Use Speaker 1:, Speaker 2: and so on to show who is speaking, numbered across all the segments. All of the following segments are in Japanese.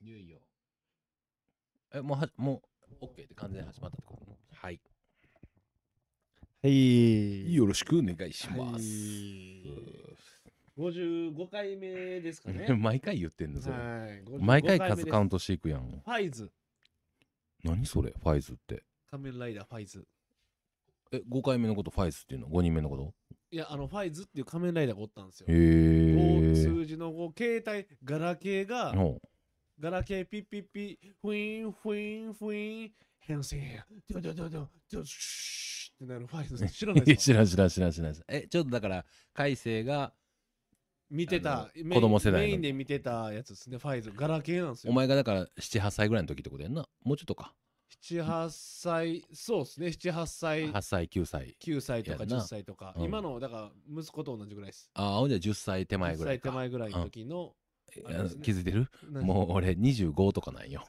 Speaker 1: いよいよ。え、もうは、もう、OK って完全に始まったってこと？ねはい。
Speaker 2: はい。
Speaker 1: よろしくお願いしま
Speaker 2: は
Speaker 1: す。
Speaker 2: い55回目ですかね。
Speaker 1: 毎回言ってんのそれ。
Speaker 2: はい。
Speaker 1: 毎回数カウン
Speaker 2: ト。
Speaker 1: トしていくやん。
Speaker 2: ファイズ。
Speaker 1: 何それ？ファイズって。
Speaker 2: 仮面ライダーファイズ。
Speaker 1: え、5回目のことファイズっていうの ?5 人目のこと？
Speaker 2: いや、あの、ファイズっていう仮面ライダーがおったんですよ。
Speaker 1: へ
Speaker 2: 5
Speaker 1: え。
Speaker 2: 数字の5、携帯、ガラケーが、
Speaker 1: の
Speaker 2: ガラケーピッピッピ、フィン、フィン、フィン、変身、ドゥドゥドゥドゥ、ドゥシューってなるファイズ。知らないです
Speaker 1: 知
Speaker 2: から
Speaker 1: ん知らん知らん知らん。え、ちょっとだから、海星が、
Speaker 2: 見て
Speaker 1: あ
Speaker 2: た
Speaker 1: 子供世代の
Speaker 2: メインで見てたやつですね、ファイズ。ガラケーなんですよ。
Speaker 1: お前がだから7、8歳ぐらいの時ってことやんな？もうちょっとか。
Speaker 2: 7、8歳、そうですね、7、8歳、
Speaker 1: 8歳、9歳。
Speaker 2: 9歳とか
Speaker 1: やんな
Speaker 2: 10歳とか、
Speaker 1: うん
Speaker 2: 今の、だから息子と同じぐらいです。
Speaker 1: ああ、ほんじゃ10歳手前
Speaker 2: 10
Speaker 1: ぐらいか。
Speaker 2: 歳手前ぐらいの時の、
Speaker 1: 気づいてる？
Speaker 2: 何？
Speaker 1: もう俺25とかなんよ。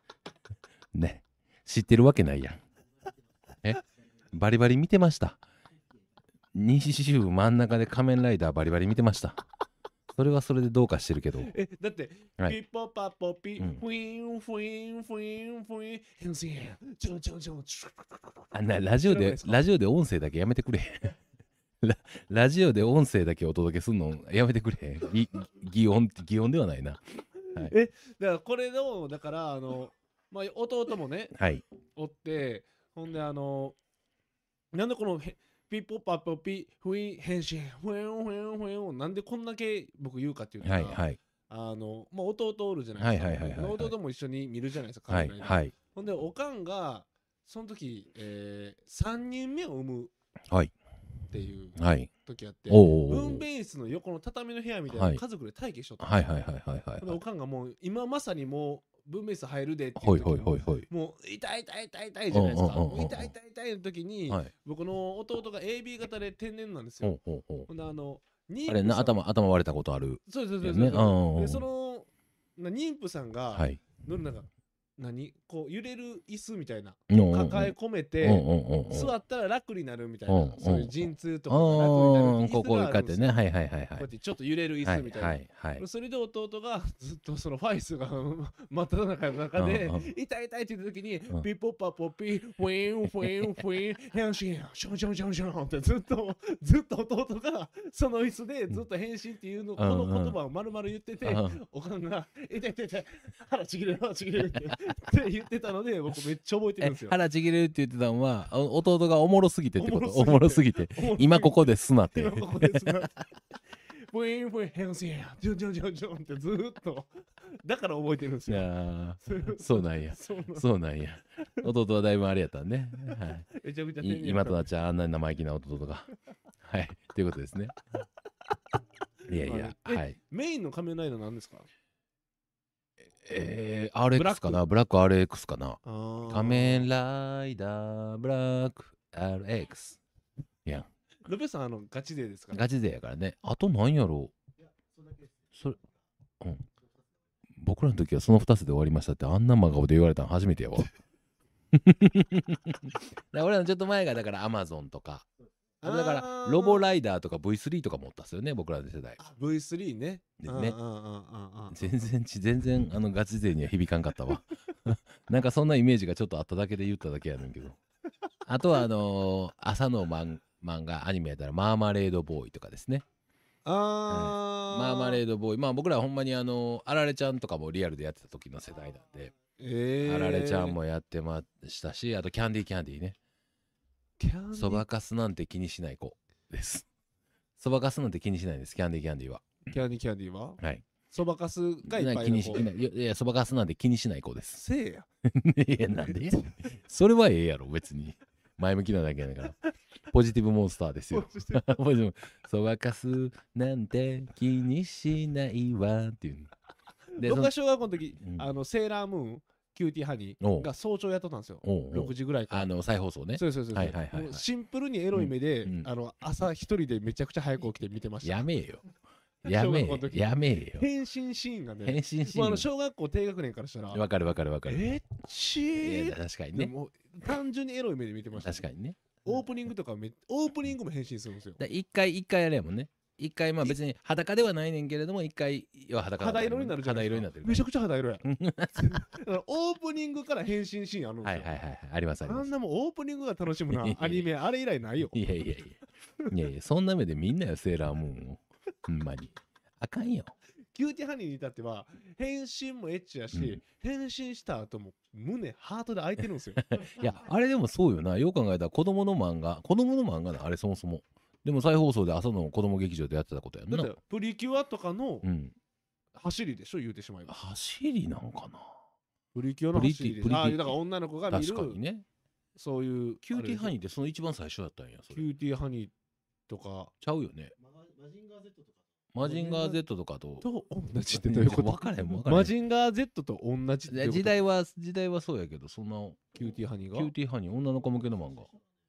Speaker 1: ね。知ってるわけないやん。え？バリバリ見てました？20真ん中で仮面ライダーバリバリ見てました。それはそれでどうかしてるけど。
Speaker 2: え、だって、
Speaker 1: はい
Speaker 2: ピッポパポピ、
Speaker 1: うん
Speaker 2: フィン、フィン、フィン、フィン、変身、チョンチョンチョン、チュッ
Speaker 1: あなラジオでラジオで音声だけやめてくれ ラ。ラジオで音声だけお届けすんのやめてくれ。ぎ擬音擬音ではないな。
Speaker 2: だからこれの、だから、あの、まあ、弟もね、
Speaker 1: はい。
Speaker 2: おって、ほんで、あの、なんでこのへピッポパポピ、フィン、変身、フィン、フィン、フィンをなんでこんだけ僕言うかっていうと、
Speaker 1: はいはい
Speaker 2: あの、まあ、弟おるじゃないですか。
Speaker 1: はいはいはいはいはい
Speaker 2: 弟も一緒に見るじゃないですか。
Speaker 1: はい
Speaker 2: 仮面ライダー
Speaker 1: はい
Speaker 2: ほんで、おかんが、その時、えー、3人目を産む
Speaker 1: はい
Speaker 2: っていう
Speaker 1: はい。
Speaker 2: 時あって、分娩室の横の畳の部屋みたい
Speaker 1: は
Speaker 2: ない家族で待機しとった
Speaker 1: はいはいはいはいはい
Speaker 2: おかんがもう、今まさにもう分娩室入るでっていう。もう痛い痛い痛い痛いじゃないですか。痛い痛い痛いの時に、
Speaker 1: はい。
Speaker 2: 僕の弟が AB 型で天然なんですよ。
Speaker 1: ほ
Speaker 2: んであの。
Speaker 1: あれな、頭、頭割れたことある。
Speaker 2: そうそうそうそう。
Speaker 1: よね
Speaker 2: で、その、な妊婦さんが、
Speaker 1: はい。
Speaker 2: なんか、何？こう揺れる椅子みたいな、抱え込めて。座ったら楽になるみたいな、そういう陣痛と
Speaker 1: あ
Speaker 2: かが楽になる
Speaker 1: こうこういう
Speaker 2: 椅子があるんですよ。
Speaker 1: 感じでね。はいはいはいはい
Speaker 2: こうやっ。てちょっと揺れる椅
Speaker 1: はい
Speaker 2: 子みたいな。
Speaker 1: はいはい。
Speaker 2: それで弟がずっとそのファイスが真っ只中の中で痛い痛いって言った時に
Speaker 1: うん。
Speaker 2: ピッポッパッポッピーフィンフィンフィン変身ションションションションってずっと ずっと弟がその椅子でずっと変身っていうのこの言葉を丸々言ってて
Speaker 1: うん。
Speaker 2: おかんが痛い痛い痛い腹ちぎれる腹ちぎれるってって言ってたので僕めっちゃ覚えてるん
Speaker 1: え
Speaker 2: ですよ。
Speaker 1: 腹ちぎれるって言ってたのは、お弟がおもろすぎてってこと？お
Speaker 2: おも
Speaker 1: もろ
Speaker 2: ろすぎ
Speaker 1: て。今ここですなって
Speaker 2: 今。ここですな。フィンフィン変身ジョンジョンジョンジョンってずーっとだから覚えてるんです
Speaker 1: い
Speaker 2: よ。
Speaker 1: やーそうなんや。
Speaker 2: そうなん
Speaker 1: や。弟はだいぶあれやったんね。はい。
Speaker 2: めちゃくちゃ
Speaker 1: い今となっちゃあんなに生意気な弟が。はい。ということですね。いやいや、
Speaker 2: え
Speaker 1: はい。
Speaker 2: メインの仮面ライダーなんですか？
Speaker 1: えー、RX かな？ブラック RX かな？仮
Speaker 2: 仮
Speaker 1: 面ライダーブラック RX。いや、
Speaker 2: ロペさんあのガチ勢ですか
Speaker 1: ガチ勢やからね。あとなんやろう？それ、うん。僕らの時はその2つで終わりましたってあんな真顔で言われたの初めてやわ。俺らのちょっと前がだから Amazon とか。だからロボライダーとか V3 とかもおったっすよね、僕らの世代。
Speaker 2: あ V3 ね。
Speaker 1: でね全然ち、全然あのガチ勢には響かんかったわ。なんかそんなイメージがちょっとあっただけで言っただけやねんけど。あとはあのー朝の漫漫画、アニメやったらマーマレードボーイとかですね。
Speaker 2: あー
Speaker 1: マーマレードボーイ。まあ僕らはほんまにあのあられちゃんとかもリアルでやってた時の世代なんで、
Speaker 2: えー
Speaker 1: あられちゃんもやってましたし、あとキャンディーキャンディーね。そばかすなんて気にしない子です。そばかすなんて気にしないです、キャンディーキャンディーは。
Speaker 2: キャンディーキャンディーは？
Speaker 1: はい。
Speaker 2: そばかすがいっぱ
Speaker 1: ない気にし
Speaker 2: い
Speaker 1: やいや、そばかすなんて気にしない子です。
Speaker 2: せいや。
Speaker 1: いや、なんで？それはええやろ、別に。前向きなだけだから。ポジティブモンスターですよ。ポジティブ そばかすなんて気にしないわっていう。で、
Speaker 2: 僕が小学校の時、
Speaker 1: うん
Speaker 2: あのセーラームーン、キューティーハニーが早朝やっとったんですよ。
Speaker 1: おうおう
Speaker 2: 6時ぐらいから。
Speaker 1: あの、再放送ね。
Speaker 2: そうそうそうそう、
Speaker 1: はいはい
Speaker 2: シンプルにエロい目で、あの朝一人でめちゃくちゃ早く起きて見てました。
Speaker 1: やめえよ。やめえ やめえよ。
Speaker 2: 変身シーンがね、
Speaker 1: 変身シー
Speaker 2: 小学校低学年からしたら、
Speaker 1: ン。わかるわかるわかる。
Speaker 2: えっちー
Speaker 1: 確かにね。
Speaker 2: 単純にエロい目で見てました。
Speaker 1: 確かにね。
Speaker 2: オープニングとかめオープニングも変身するんですよ。
Speaker 1: だ一回、一回やれやもんね。一回まあ別に裸ではないねんけれども一回は裸
Speaker 2: 肌色になるじゃない
Speaker 1: 肌色になってる
Speaker 2: めちゃくちゃ肌色やだからオープニングから変身シーンあるんですよ、
Speaker 1: はいはいはいはい。ありますあります。
Speaker 2: あんなもんオープニングが楽しむなアニメあれ以来ないよ。
Speaker 1: いやいやいや。いやいやそんな目で見んなよセーラームーンをほんまに。あかんよ。
Speaker 2: キューティーハニーに至っては変身もエッチやし、
Speaker 1: うん。
Speaker 2: 変身した後も胸ハートで開いてるんですよ。
Speaker 1: いやあれでもそうよな。よう考えたら子供の漫画子供の漫画なあれそもそもでも再放送で朝の子供劇場でやってたことやんな。
Speaker 2: だってプリキュアとかの
Speaker 1: うん。
Speaker 2: 走りでしょ言うてしまえば。
Speaker 1: 走りなんかな？
Speaker 2: プリキュアの走りで。
Speaker 1: プリティプリティ
Speaker 2: ああだから女の子が見る
Speaker 1: 確かにね。
Speaker 2: そういう
Speaker 1: キューティーハニー
Speaker 2: ー
Speaker 1: ってその一番最初だったんやそれ。
Speaker 2: キューティーハニーとか。
Speaker 1: ちゃうよね。マジンガー Z とかと。
Speaker 2: と同じってどういうこと？
Speaker 1: 分からへん分からへん。
Speaker 2: マジンガー Z と同じって
Speaker 1: 時代は時代はそうやけどそんな
Speaker 2: キューティーハニーが？
Speaker 1: キューティーハニー女の子向けの漫画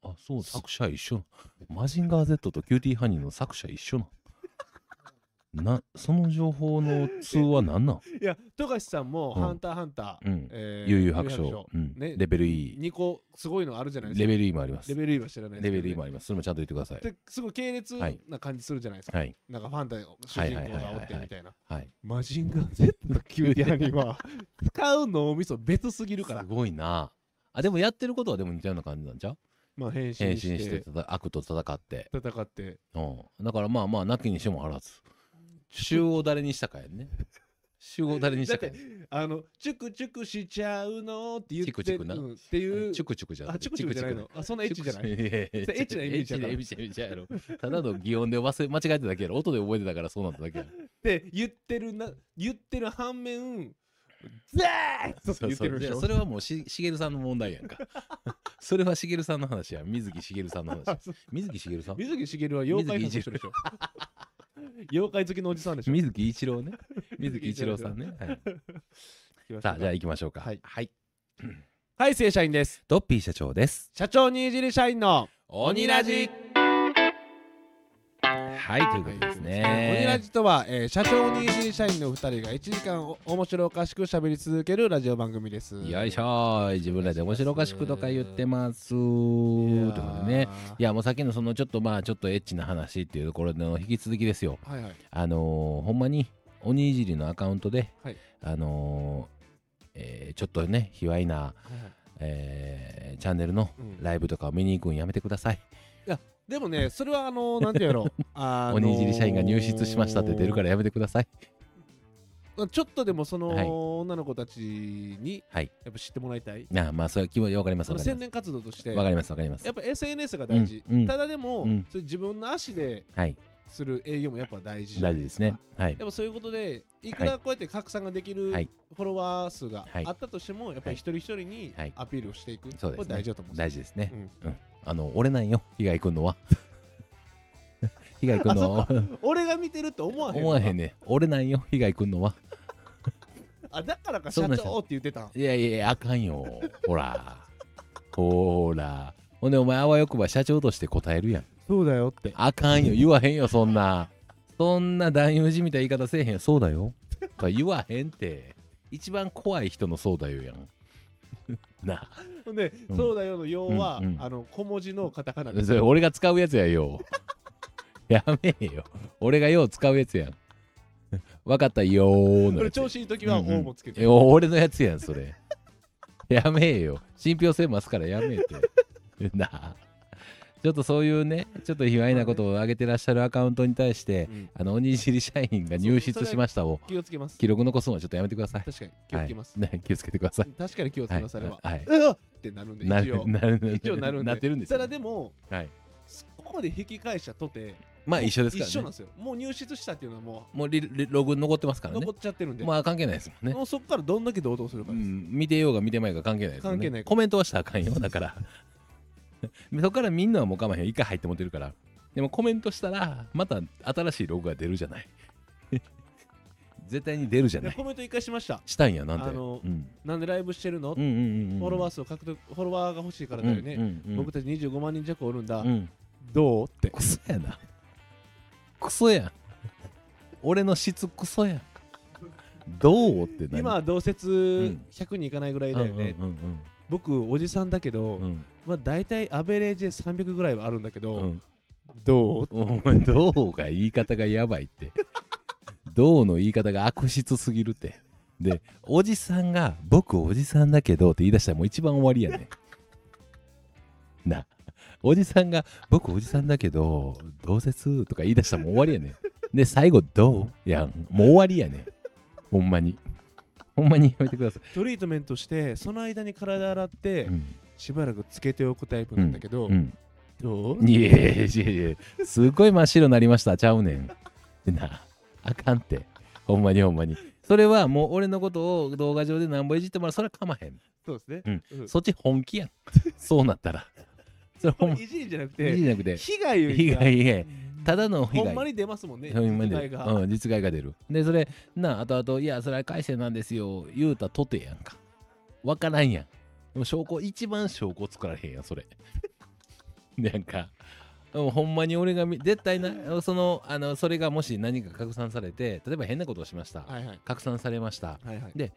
Speaker 1: あそう作者一緒。マジンガー Z とキューティーハニーの作者一緒な。なその情報の通は何なん？
Speaker 2: いや富樫さんも「
Speaker 1: うん。
Speaker 2: ハンターハンター」
Speaker 1: うん。
Speaker 2: えー
Speaker 1: 幽遊白書、うん。
Speaker 2: ね。
Speaker 1: レベル E
Speaker 2: 2個すごいのあるじゃないですか。
Speaker 1: レベル E もあります。
Speaker 2: レベル E は知らないです
Speaker 1: レベル E もあります。それもちゃんと言ってください。
Speaker 2: ですごい系列
Speaker 1: はい。
Speaker 2: な感じするじゃないですか、
Speaker 1: はい。
Speaker 2: なんかファンタ主人公がおってみたいな。
Speaker 1: はい
Speaker 2: マジンガー Z とキューティーハニーは 使う脳みそ別すぎるから。
Speaker 1: すごいな。あでもやってることはでも似たような感じなんちゃう？
Speaker 2: まあ変身
Speaker 1: 変身
Speaker 2: して
Speaker 1: してたた悪と戦って。
Speaker 2: 戦って。
Speaker 1: うん。だからまあまあなきにしもあらず。集を誰にしたかやんね。集を誰にしたか
Speaker 2: あのチュクチュクしちゃうのって言って
Speaker 1: チクチクな？
Speaker 2: うんっていう。
Speaker 1: チュクチュクじゃな
Speaker 2: あチュクチュクじゃないの。あそんなエッチじゃない。エッチなイメージやから
Speaker 1: エッチなイメージやろただの擬音で忘れ間違えてただけやろ。音で覚えてたからそうなっただけやろ。
Speaker 2: って言ってるな言ってる反面ザーッと言ってるでしょ？
Speaker 1: それはもうししげるさんの問題やんか。それはしげるさんの話や。水木しげるさんの話水木 しげるさん？
Speaker 2: 水木しげるは妖怪の人でしょ？妖怪好きのおじさんでしょ？
Speaker 1: 水木一郎ね。水木一郎さんね、はい、さあじゃあ行きましょうか。
Speaker 2: はい。
Speaker 1: はい、
Speaker 2: はい正社員です。
Speaker 1: トッピー社長です。
Speaker 2: 社長にいじり社員の
Speaker 1: 鬼ラジはいということですね。
Speaker 2: 鬼ラジとは、えー社長にいじり社員の2人が1時間お面白おかしく喋り続けるラジオ番組です。
Speaker 1: よいしょー自分らで面白おかしくとか言ってます。ということでね。いやもうさっきのそのちょっとまあちょっとエッチな話っていうところの引き続きですよ。
Speaker 2: はいはい。
Speaker 1: あのーほんまに鬼いじりのアカウントで、
Speaker 2: はい。
Speaker 1: あのーえーちょっとね卑猥な、
Speaker 2: はいはい。
Speaker 1: えーチャンネルの
Speaker 2: うん。
Speaker 1: ライブとかを見に行くんやめてください、
Speaker 2: でもねそれはあの なんていうやろ。あのー
Speaker 1: 鬼いじり社員が入室しましたって出るからやめてください。
Speaker 2: ちょっとでもその、
Speaker 1: はい。
Speaker 2: 女の子たちに
Speaker 1: はい。
Speaker 2: やっぱ知ってもらいたい。
Speaker 1: なあまあそれは気持ちわかります。
Speaker 2: 宣伝活動として。
Speaker 1: すわかりますわかります。
Speaker 2: やっぱ SNS が大事、
Speaker 1: うんうん。
Speaker 2: ただでも、
Speaker 1: うん。
Speaker 2: それ自分の足で
Speaker 1: はい。
Speaker 2: する営業もやっぱ大事
Speaker 1: 大事ですね。はい。
Speaker 2: やっぱそういうことでいくらこうやって拡散ができるフ
Speaker 1: はい。
Speaker 2: ォロワー数が
Speaker 1: はい。
Speaker 2: あったとしても、やっぱり一人一人に
Speaker 1: はい。
Speaker 2: アピールをしていく、
Speaker 1: そうですね。
Speaker 2: これ大事だと思うんです
Speaker 1: 大事ですね。
Speaker 2: うん。
Speaker 1: うんあの俺なんよ被害くんのは。被害くんの
Speaker 2: 俺が見てるって思わへん
Speaker 1: 思わへんね俺なんよ被害くんのは。
Speaker 2: あだからか社長って言ってたん。
Speaker 1: いやいやあかんよ。ほら。ほら。ほんでお前あわよくば社長として答えるやん。
Speaker 2: そうだよって。
Speaker 1: あかんよ。言わへんよそんな。そんな男優寺みたいな言い方せえへんそうだよ。とか言わへんって。一番怖い人のそうだよやん。なあ
Speaker 2: ほんで、
Speaker 1: うん。
Speaker 2: そうだよの要は、
Speaker 1: うんうん。
Speaker 2: あの小文字のカタカナです。
Speaker 1: それ俺が使うやつやよ。やめえよ。俺がよう使うやつやん。わかったよーの
Speaker 2: これ
Speaker 1: やつ
Speaker 2: 調子いい時は
Speaker 1: うんうん「
Speaker 2: お」もつけて、
Speaker 1: え俺のやつやんそれ。やめえよ。信憑性増すからやめえて。なあちょっとそういうねちょっと卑猥なことを上げてらっしゃるアカウントに対して
Speaker 2: うん。
Speaker 1: あの鬼尻社員が入室しましたを
Speaker 2: 気をつけます。
Speaker 1: 記録残すのはちょっとやめてください。
Speaker 2: 確かに。気をつけます、
Speaker 1: はいね、気をつけてください。
Speaker 2: 確かに気をつけます、
Speaker 1: はい。
Speaker 2: あれは、
Speaker 1: はい。
Speaker 2: うんっ！てなるんで
Speaker 1: な
Speaker 2: 一応。
Speaker 1: るなる
Speaker 2: 一応なるんで。
Speaker 1: なってるんです
Speaker 2: た
Speaker 1: よ
Speaker 2: だでも
Speaker 1: はい。
Speaker 2: ここで引き返したとて
Speaker 1: まあ一緒ですからね。
Speaker 2: 一緒なんですよ。もう入室したっていうのはも
Speaker 1: もうリリログ残ってますからね。
Speaker 2: う残っちゃってるんで、
Speaker 1: まあ関係ないですもんね。
Speaker 2: もうそこからどんだけ堂々するかです、
Speaker 1: うん、見てようが見てまいが関係ないですよね。
Speaker 2: 関係ない。
Speaker 1: コメントはしたらあかんよだから そこからみんなはもう構わへん一回入ってもってるから。でもコメントしたらまた新しいログが出るじゃない。絶対に出るじゃない。
Speaker 2: でコメント一回しました。
Speaker 1: したんやなんて。
Speaker 2: あの
Speaker 1: うん、
Speaker 2: なんでライブしてるの、
Speaker 1: うんうんうんうん。
Speaker 2: フォロワー数を獲得フォロワーが欲しいからだよね、
Speaker 1: うんうんうん
Speaker 2: 僕たち25万人弱おるんだ、
Speaker 1: うん。
Speaker 2: どう？って。
Speaker 1: クソやな。クソや。ん俺の質クソや。んどう？って何
Speaker 2: 今は同説
Speaker 1: ん。
Speaker 2: 100人いかないぐらいだよね、
Speaker 1: うんうん
Speaker 2: 僕おじさんだけど、
Speaker 1: うんうん
Speaker 2: まあ大体アベレージで300ぐらいはあるんだけど、
Speaker 1: うん。
Speaker 2: どう？
Speaker 1: お前どう？が言い方がやばいって。どうの言い方が悪質すぎるって。でおじさんが僕おじさんだけどって言い出したらもう一番終わりやね。んな。おじさんが僕おじさんだけどどうせすとか言い出したらもう終わりやね。んで最後どう？いやもう終わりやね。んほんまに。ほんまにやめてくださ
Speaker 2: トリートメントしてその間に体洗って
Speaker 1: いうん
Speaker 2: しばらくつけておくタイプなんだけど、
Speaker 1: うん
Speaker 2: どう？
Speaker 1: いやいやいやいやすっごい真っ白になりましたちゃうねんでなあかんって。ほんまにほんまに。それはもう俺のことを動画上でなんぼいじってもらうそれはかまへん。
Speaker 2: そうですね、
Speaker 1: うん。
Speaker 2: うん。
Speaker 1: そっち本気やん。そうなったら。それほんま
Speaker 2: いじりじゃなく
Speaker 1: いい
Speaker 2: て
Speaker 1: じゃなくて。
Speaker 2: 被害が
Speaker 1: 被害被害ただの被害。
Speaker 2: ほんまに出ますもんね
Speaker 1: ほんまに。
Speaker 2: 被害が、
Speaker 1: うん、実害が出る。でそれなあ後々いやそれは改正なんですよ。言うたとてやんか。わからんやん。でも証拠一番証拠作られへんやんそれ。なんかほんまに俺が見絶対なそのあのそれがもし何か拡散されて例えば変なことをしました。
Speaker 2: はいはい。
Speaker 1: 拡散されました。
Speaker 2: はいはい。
Speaker 1: で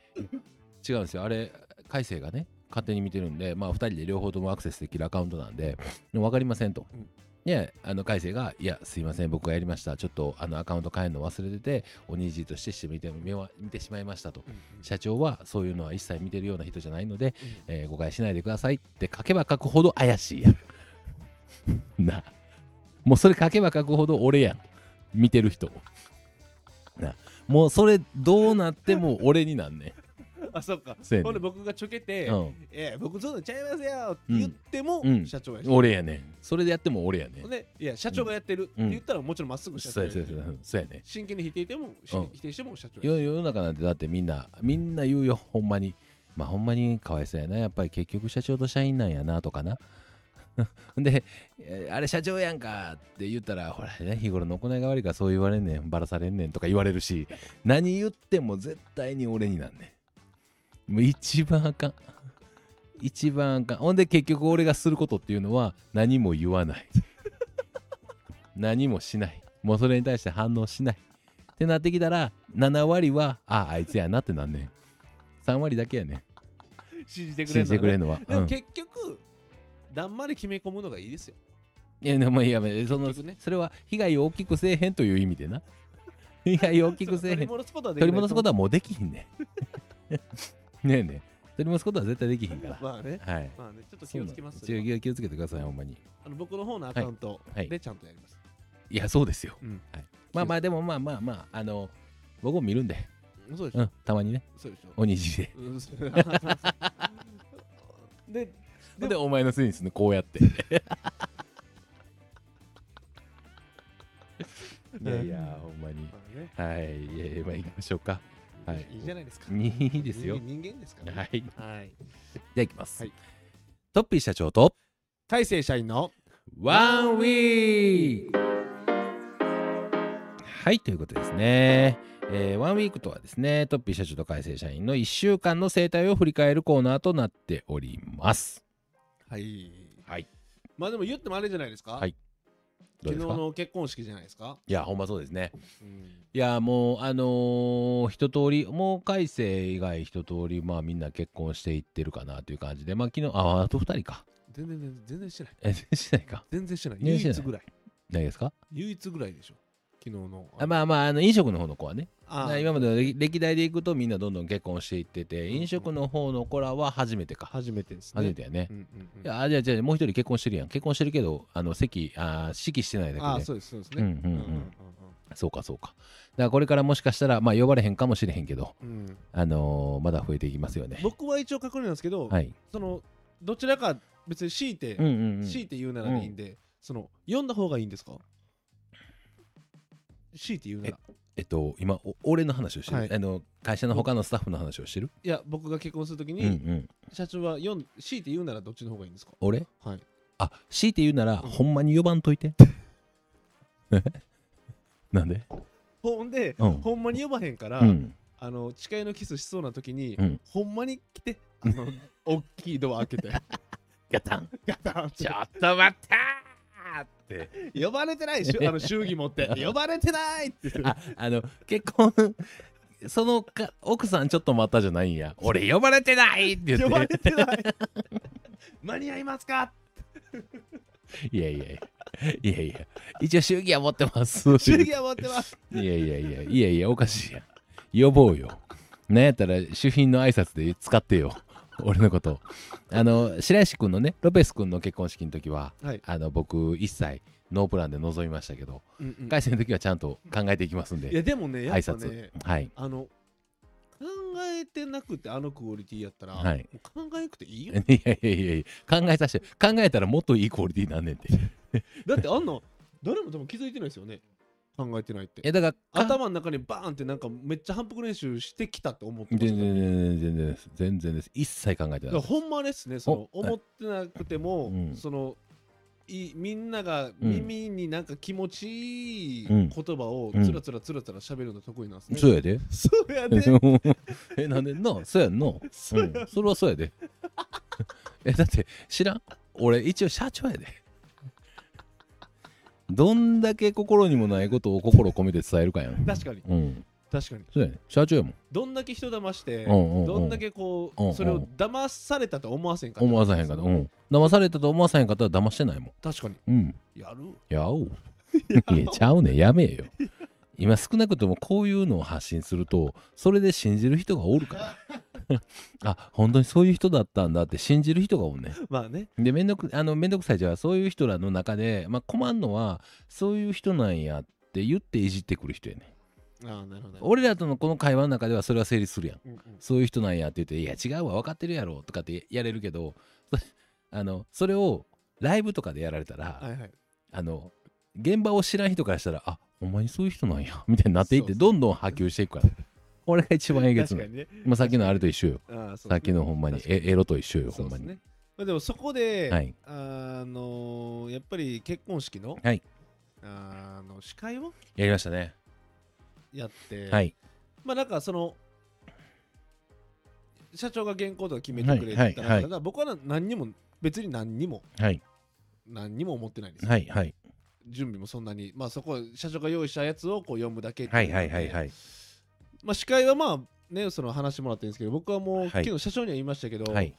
Speaker 1: 違うんですよ。あれ改正がね勝手に見てるんでまあ2人で両方ともアクセスできるアカウントなんで分かりませんと、
Speaker 2: うん
Speaker 1: であの改正が「いやすいません僕がやりました。ちょっとあのアカウント変えるの忘れてておにじとしてして見て見てしまいました」と。
Speaker 2: うん
Speaker 1: 社長はそういうのは一切見てるような人じゃないので、えー誤解しないでください。って書けば書くほど怪しいや。ん な。あもうそれ書けば書くほど俺やん。見てる人。な。あもうそれどうなっても俺になんねん
Speaker 2: あそっか。
Speaker 1: そうやね。
Speaker 2: ほんで僕がちょけて、
Speaker 1: うん
Speaker 2: え僕そうなんちゃいますよって言っても、
Speaker 1: うん。
Speaker 2: 社長やし、
Speaker 1: 俺やねん。それでやっても俺やねん。
Speaker 2: ほんでいや社長がやってるって言ったらもちろんまっすぐ社長
Speaker 1: そうやそうやそうや。そうやね。
Speaker 2: 真剣に否定しても、し
Speaker 1: うん。
Speaker 2: 否定しても社長やし。
Speaker 1: 世世の中なんてだってみんなみんな言うよ。ほんまに。まあほんまにかわいそうやな。やっぱり結局社長と社員なんやなとかな。でえあれ社長やんかって言ったらほらね日頃の行いが悪いからそう言われんねん。バラされんねんとか言われるし何言っても絶対に俺になんねんもう一番あかん。一番あかん。ほんで結局俺がすることっていうのは何も言わない。何もしない。もうそれに対して反応しない。ってなってきたら7割はああいつやなってなんねん。3割だけやねん。
Speaker 2: 信じてくれ
Speaker 1: 信じてくれ
Speaker 2: る
Speaker 1: んのは、
Speaker 2: でも
Speaker 1: うん、
Speaker 2: 結局、だんまり決め込むのがいいですよ。
Speaker 1: いやでもいやその
Speaker 2: ね。
Speaker 1: それは被害を大きくせえへんという意味でな。被害を大きくせえへん。
Speaker 2: 取り戻すことは
Speaker 1: もうできひんねん ねえねえ。取り戻すことは絶対できひんから。
Speaker 2: まあね。
Speaker 1: はい。
Speaker 2: まあねちょっと気をつけます
Speaker 1: そうなん気を気をつけてくださいほんまに。
Speaker 2: あの僕の方のアカウント
Speaker 1: はい。
Speaker 2: でちゃんとやります、
Speaker 1: いやそうですよ、
Speaker 2: うん。
Speaker 1: はい、まあまあでもまあまあまああの僕も見るんで。
Speaker 2: そうでしょ、
Speaker 1: うんたまにね。
Speaker 2: そうでしょ。
Speaker 1: おにじで。
Speaker 2: うん。そ うで
Speaker 1: ででお前のせいにすんのこうやって。いやいやほんまに。
Speaker 2: まあね。
Speaker 1: はい。いやいやまあ行きましょうかはい。
Speaker 2: いいじゃないですか。
Speaker 1: いいですよ。
Speaker 2: 人間ですから、ね、
Speaker 1: はい。じ
Speaker 2: はい。
Speaker 1: ゃあ行きます、
Speaker 2: はい。
Speaker 1: トッピー社長と
Speaker 2: 大成社員の
Speaker 1: ワンウィーク。はいということですね、えーワンウィークとはですねトッピー社長と改正社員の1週間の生態を振り返るコーナーとなっております。
Speaker 2: はい。
Speaker 1: はい。
Speaker 2: まあでも言ってもあれじゃないですか、
Speaker 1: はい
Speaker 2: 昨日の結婚式じゃないですか、
Speaker 1: いやほんまそうですね。
Speaker 2: うん。
Speaker 1: いやもうあのー一通りもう改正以外一通りまあみんな結婚していってるかなという感じで。まあ昨日ああと2人か。
Speaker 2: 全然全然全然してない。
Speaker 1: え全然してないか？
Speaker 2: 全然してない。唯一ぐらい。
Speaker 1: 何ですか？
Speaker 2: 唯一ぐらいでしょ昨日の。
Speaker 1: あまあまああの飲食の方の子はね。今までの歴歴代でいくとみんなどんどん結婚していってて飲食の方の子らは初めてか。
Speaker 2: 初めてですね。
Speaker 1: 初めてやね。
Speaker 2: うんうんうん。
Speaker 1: いやあじゃあじゃあもう一人結婚してるやん。結婚してるけどあの席あ式してないだけで。
Speaker 2: あそうですそうですね。
Speaker 1: うんうんうん。
Speaker 2: うん
Speaker 1: そうかそうか。だからこれからもしかしたらまあ呼ばれへんかもしれへんけど
Speaker 2: うん。うん
Speaker 1: あのーまだ増えていきますよね。
Speaker 2: 僕は一応確認なんですけど、
Speaker 1: はい。
Speaker 2: そのどちらか別に強いて、
Speaker 1: うんうんうん。
Speaker 2: 強いて言うならでいいんで、その読んだ方がいいんですか？強いて言うなら。
Speaker 1: えっと今お俺の話をしてる、
Speaker 2: はい。
Speaker 1: あの会社の他のスタッフの話をしてる？
Speaker 2: いや僕が結婚するとき
Speaker 1: うんう
Speaker 2: に、
Speaker 1: ん。
Speaker 2: 社長は読ん強いて言うならどっちの方がいいんですか？
Speaker 1: 俺？
Speaker 2: はい。
Speaker 1: あ強いて言うなら、
Speaker 2: うん。
Speaker 1: ほんまに呼ばんといて。なんで？
Speaker 2: ほんで、
Speaker 1: うん。
Speaker 2: ほんまに呼ばへんから、
Speaker 1: うん。
Speaker 2: あの誓いのキスしそうな時に、
Speaker 1: うん。
Speaker 2: ほんまに来てあの 大きいドア開けて。
Speaker 1: ガタン。
Speaker 2: ガタンって。
Speaker 1: ちょっと待ったーって。
Speaker 2: 呼ばれてないしゅ あの祝儀持って。呼ばれてないって。
Speaker 1: ああの結婚そのか奥さんちょっと待ったじゃないんや。俺呼ばれてないって言って。
Speaker 2: 呼ばれてない。間に合いますか？
Speaker 1: いやいやいや。いやいや。一応祝儀は持ってます。
Speaker 2: 祝儀は持ってます。
Speaker 1: いやいやいや。いやいやおかしいやん。呼ぼうよ。なんやったら主賓の挨拶で使ってよ 俺のこと。あの白石君のねロペス君の結婚式の時は
Speaker 2: はい、
Speaker 1: あの僕一切ノープランで臨みましたけど
Speaker 2: うんうん。
Speaker 1: の時はちゃんと考えていきますん
Speaker 2: い
Speaker 1: で
Speaker 2: やでもねや
Speaker 1: 挨
Speaker 2: っぱね
Speaker 1: 拶。はい。
Speaker 2: あの考えてなくてあのクオリティやったら、
Speaker 1: はい。
Speaker 2: もう考えなくていいよ。
Speaker 1: いやいやいやいや考えさせて考えたらもっといいクオリティなんねんて
Speaker 2: だってあんな誰も多分気づいてないですよね考えてないって。
Speaker 1: えだからか
Speaker 2: 頭の中にバーンってなんかめっちゃ反復練習してきたって思って
Speaker 1: 全
Speaker 2: ます
Speaker 1: 然全然全然です。全然です。一切考えてない
Speaker 2: ほんまですねその
Speaker 1: お
Speaker 2: 思ってなくても、
Speaker 1: うん。
Speaker 2: そのいみんなが
Speaker 1: うん。
Speaker 2: 耳になんか気持ちいい
Speaker 1: うん。
Speaker 2: 言葉を
Speaker 1: うん。
Speaker 2: つらつらつらつら喋るの得意なんですね、
Speaker 1: そうやで。
Speaker 2: そうやで。
Speaker 1: えなんで？なそうやんの？
Speaker 2: そうや
Speaker 1: うん、それはそうやで。えだって知らん？俺一応社長やでどんだけ心にもないことを心込めて伝えるかやん。
Speaker 2: 確かに。
Speaker 1: うん。
Speaker 2: 確かに。
Speaker 1: そうやね。社長やもん。
Speaker 2: どんだけ人騙して、どんだけこう、それを騙されたと思わせんかった
Speaker 1: 思わさへんかった。うん。騙されたと思わさへんかったら騙してないもん。
Speaker 2: 確かに。
Speaker 1: うん。
Speaker 2: やる？
Speaker 1: やおう。いやちゃうね。んやめえよ。今少なくともこういうのを発信するとそれで信じる人がおるから あ本当にそういう人だったんだって信じる人がおんねん。
Speaker 2: まあね。
Speaker 1: でめんどくあのめんどくさいじゃあそういう人らの中で、まあ、困んのはそういう人なんやって言っていじってくる人やねん。
Speaker 2: ああなるほど、
Speaker 1: 俺らとのこの会話の中ではそれは成立するやん。
Speaker 2: うんうん。
Speaker 1: そういう人なんやって言って「いや違うわ分かってるやろ」とかってやれるけどそ あのそれをライブとかでやられたら、
Speaker 2: はいはい。
Speaker 1: あの現場を知らん人からしたら「あお前そういう人なんや」みたいになっていってどんどん波及していくからこれが一番えげつない
Speaker 2: ね。
Speaker 1: まあさっきのあれと一緒よ。
Speaker 2: ね
Speaker 1: さっきのほんまに。エエロと一緒よほんまに。
Speaker 2: ねまあでもそこで、
Speaker 1: はい。
Speaker 2: あのやっぱり結婚式の、
Speaker 1: はい。
Speaker 2: あの司会を？
Speaker 1: やりましたね。
Speaker 2: やって、
Speaker 1: はい。
Speaker 2: まあなんかその社長が原稿とか決めてくれた
Speaker 1: はいはい
Speaker 2: 僕は何にも別に何にも
Speaker 1: はい。
Speaker 2: 何にも思ってないんですよ、
Speaker 1: はいはい。
Speaker 2: 準備もそんなに。まあそこは社長が用意したやつをこう読むだけ
Speaker 1: はいはいはいはい
Speaker 2: まあ司会はまあねその話もらってるんですけど僕はもう、
Speaker 1: はい。
Speaker 2: 昨日社長には言いましたけど、
Speaker 1: はい。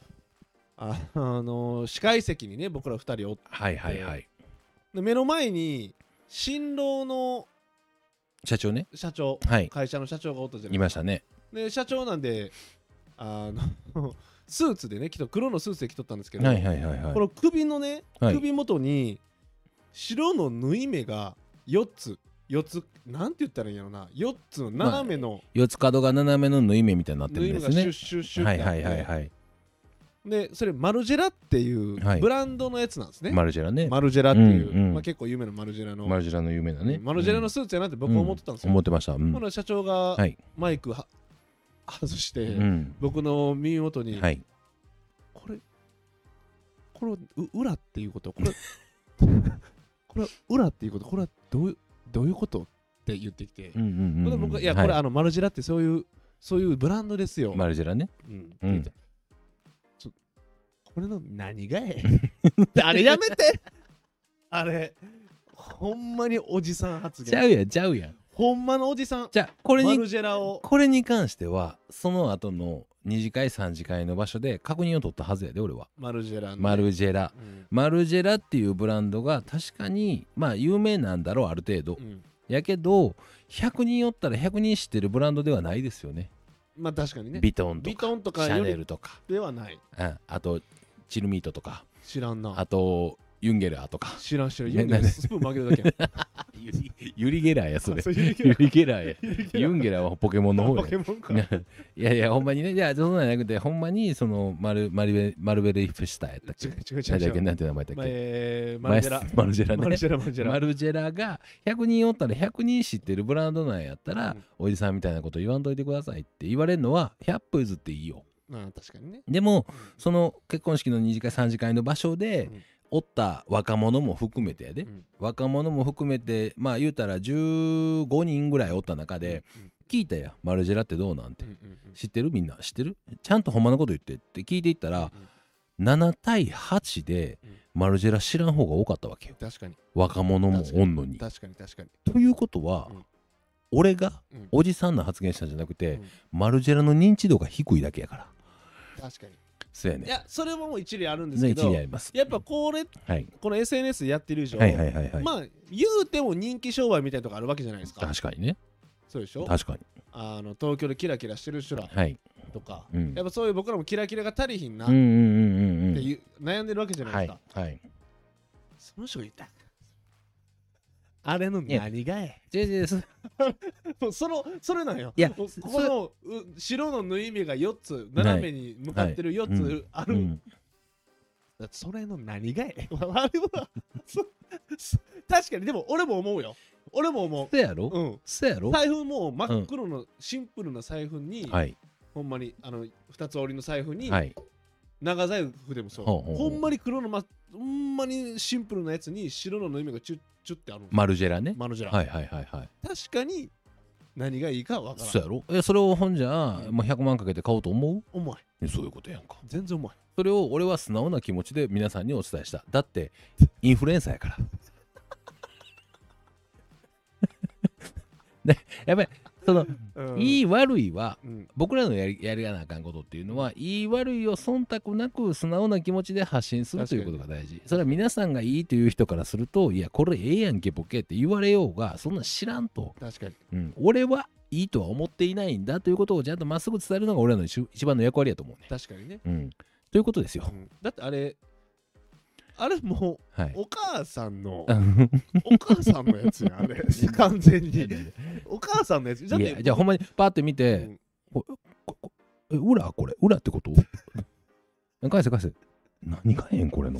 Speaker 2: ああの司会席にね僕ら2人おって
Speaker 1: はいはいはい。
Speaker 2: で目の前に新郎の
Speaker 1: 社長ね。
Speaker 2: 社長
Speaker 1: はい。
Speaker 2: 会社の社長がおったじゃない
Speaker 1: いましたね。
Speaker 2: で社長なんであの スーツでねきっと黒のスーツで着とったんですけど、
Speaker 1: はいはいはいはい。
Speaker 2: この首のね、
Speaker 1: はい。
Speaker 2: 首元に白の縫い目が4つ4つなんて言ったらいいんやろな。4つの斜めの
Speaker 1: 四つ角が斜めの縫い目みたいになって
Speaker 2: 縫い
Speaker 1: るんですね。
Speaker 2: 目がシュッシュッシュッってあって。
Speaker 1: はいはいはいはい
Speaker 2: でそれマルジェラっていう
Speaker 1: はい。
Speaker 2: ブランドのやつなんですね、
Speaker 1: マルジェラね。
Speaker 2: マルジェラっていう、
Speaker 1: うんうん。
Speaker 2: まあ、結構有名なマルジェラの、
Speaker 1: マルジェラの有名なね。
Speaker 2: マルジェラのスーツやなって僕は思ってたんですよ、
Speaker 1: 思ってました。うん。
Speaker 2: ほな社長が
Speaker 1: はい。
Speaker 2: マイクは外して、
Speaker 1: うん。
Speaker 2: 僕の耳元に、
Speaker 1: はい。
Speaker 2: これこれう裏っていうこと？これ これ裏っていうこと？これはどういうどういうことって言ってきて、ほんで僕がいやこれあのマルジェラってそういうそういうブランドですよ、
Speaker 1: マルジェラね。
Speaker 2: うん。
Speaker 1: うん。
Speaker 2: これの何がええ？あれやめて。あれほんまにおじさん発
Speaker 1: ちゃ
Speaker 2: 言
Speaker 1: うやんちゃうやん。
Speaker 2: ほんまのおじさん。
Speaker 1: じゃあこれに
Speaker 2: マルジェラを。
Speaker 1: これに関してはその後の二次会三次会の場所で確認を取ったはずやで俺は。
Speaker 2: マルジェラ
Speaker 1: マルジェラ。
Speaker 2: うん。
Speaker 1: マルジェラっていうブランドが確かにまあ有名なんだろうある程度。
Speaker 2: うん。
Speaker 1: やけど100人おったら100人知ってるブランドではないですよね。
Speaker 2: まあ確かにね。
Speaker 1: ビトンとか
Speaker 2: ンと
Speaker 1: シャネルとか。
Speaker 2: ではない。
Speaker 1: ああとチルミートとか。
Speaker 2: 知らんな。
Speaker 1: あとユンゲラーとか。
Speaker 2: 知らん知らん。
Speaker 1: ね
Speaker 2: ユンゲラ
Speaker 1: ね
Speaker 2: スプーン曲げるだけやん。
Speaker 1: ユ リユリゲラーやそれ。
Speaker 2: あそうユリゲラ
Speaker 1: ユリゲラーや。
Speaker 2: ユ
Speaker 1: ンゲラーはポケモンの方
Speaker 2: ポ
Speaker 1: や
Speaker 2: ケモンか。
Speaker 1: いやいやほんまにね。いやそんなんじゃなくてほんまにそのマルマルベマルフェスタやったっけ？
Speaker 2: 違う違う
Speaker 1: 何だっ
Speaker 2: 違う。違う
Speaker 1: け？なんて名前だっ
Speaker 2: まあ
Speaker 1: け
Speaker 2: えーマルジェラ。
Speaker 1: マルジェラね。
Speaker 2: マルジェラマルジェラ。
Speaker 1: マルジェラが100人おったら100人知ってるブランドなんやったら、
Speaker 2: うん。
Speaker 1: おじさんみたいなこと言わんといてくださいって言われるのは100歩譲っていいよ。
Speaker 2: まあ確かにね。
Speaker 1: でも
Speaker 2: うん。
Speaker 1: その結婚式の2次会3次会の場所で、
Speaker 2: うん
Speaker 1: おった若者も含めてやで、
Speaker 2: うん。
Speaker 1: 若者も含めてまあ言うたら15人ぐらいおった中で、聞いたやマルジェラってどうなんて、
Speaker 2: うんうんうん。
Speaker 1: 知ってる？みんな。知ってる？ちゃんとほんまのこと言ってって聞いていったら、7対8で
Speaker 2: うん。
Speaker 1: マルジェラ知らん方が多かったわけよ。
Speaker 2: 確かに。
Speaker 1: 若者もおんのに。
Speaker 2: 確かに。確かに。
Speaker 1: ということは、
Speaker 2: うん。
Speaker 1: 俺が
Speaker 2: うん。
Speaker 1: おじさんの発言したんじゃなくて、
Speaker 2: うん。
Speaker 1: マルジェラの認知度が低いだけやから。
Speaker 2: 確かに
Speaker 1: そうやね
Speaker 2: いやそれももう一理あるんです
Speaker 1: ね
Speaker 2: けど
Speaker 1: 一理あります。
Speaker 2: やっぱこれ
Speaker 1: はい。
Speaker 2: この SNS やってる以上、
Speaker 1: はいはいはいはい、
Speaker 2: まあ言うても人気商売みたいなとこあるわけじゃないですか。
Speaker 1: 確かにね。
Speaker 2: そうでしょ？
Speaker 1: 確かに。
Speaker 2: あの東京でキラキラしてる人ら
Speaker 1: はい。
Speaker 2: とか、
Speaker 1: うん。
Speaker 2: やっぱそういう僕らもキラキラが足りひんなっ
Speaker 1: うんうんうん
Speaker 2: 悩んでるわけじゃな
Speaker 1: はいい
Speaker 2: ですか、
Speaker 1: はい。
Speaker 2: その人が言ったあれの何がや。
Speaker 1: 違う違う。そ
Speaker 2: もうそのそれなんよ。
Speaker 1: いや
Speaker 2: もうここのう白の縫い目が4つ斜めに向かってる4つある、
Speaker 1: うん
Speaker 2: だってそれの何がや。あれはそそ確かにでも俺も思うよ。俺も思
Speaker 1: そうやろ？
Speaker 2: ううん。
Speaker 1: そうやろ？
Speaker 2: 財布も真っ黒のシンプルな財布に、
Speaker 1: はい。
Speaker 2: ほんまにあの2つ折りの財布に、
Speaker 1: はい
Speaker 2: 長財布でもそう、
Speaker 1: ほうほうほう。
Speaker 2: ほんまに黒の、ま、ほんまにシンプルなやつに白の縫い目がチュッチュッってあるの
Speaker 1: マルジェラね。
Speaker 2: マルジェラ、
Speaker 1: はいはいはいはい。
Speaker 2: 確かに何がいいかわからん。
Speaker 1: そうやろ？えそれをほんじゃもう100万かけて買おうと思う？
Speaker 2: 重い。
Speaker 1: えそういうことやんか。
Speaker 2: 全然重い。
Speaker 1: それを俺は素直な気持ちで皆さんにお伝えした。だってインフルエンサーやから。ねやっぱりその、
Speaker 2: うん。
Speaker 1: いい悪いは
Speaker 2: うん。
Speaker 1: 僕らのやりやりやなあかんことっていうのはいい悪いを忖度なく素直な気持ちで発信するということが大事。それは皆さんがいいという人からするといやこれええやんけボケって言われようがそんなん知らんと、
Speaker 2: 確かに。
Speaker 1: うん、俺はいいとは思っていないんだということをちゃんとまっすぐ伝えるのが俺らの一一番の役割やと思うね、
Speaker 2: 確かにね、
Speaker 1: うん、ということですよ。
Speaker 2: うん。だってあれあれもう
Speaker 1: はい。
Speaker 2: お母さんの
Speaker 1: うん。
Speaker 2: お母さんのやつやあれ。完全に。お母さんのやつ。だって
Speaker 1: いやじゃあほんまにパッて見
Speaker 2: う
Speaker 1: て、
Speaker 2: ん。
Speaker 1: こここえ裏これ？裏ってこと？返せ返せ。何がええんこれの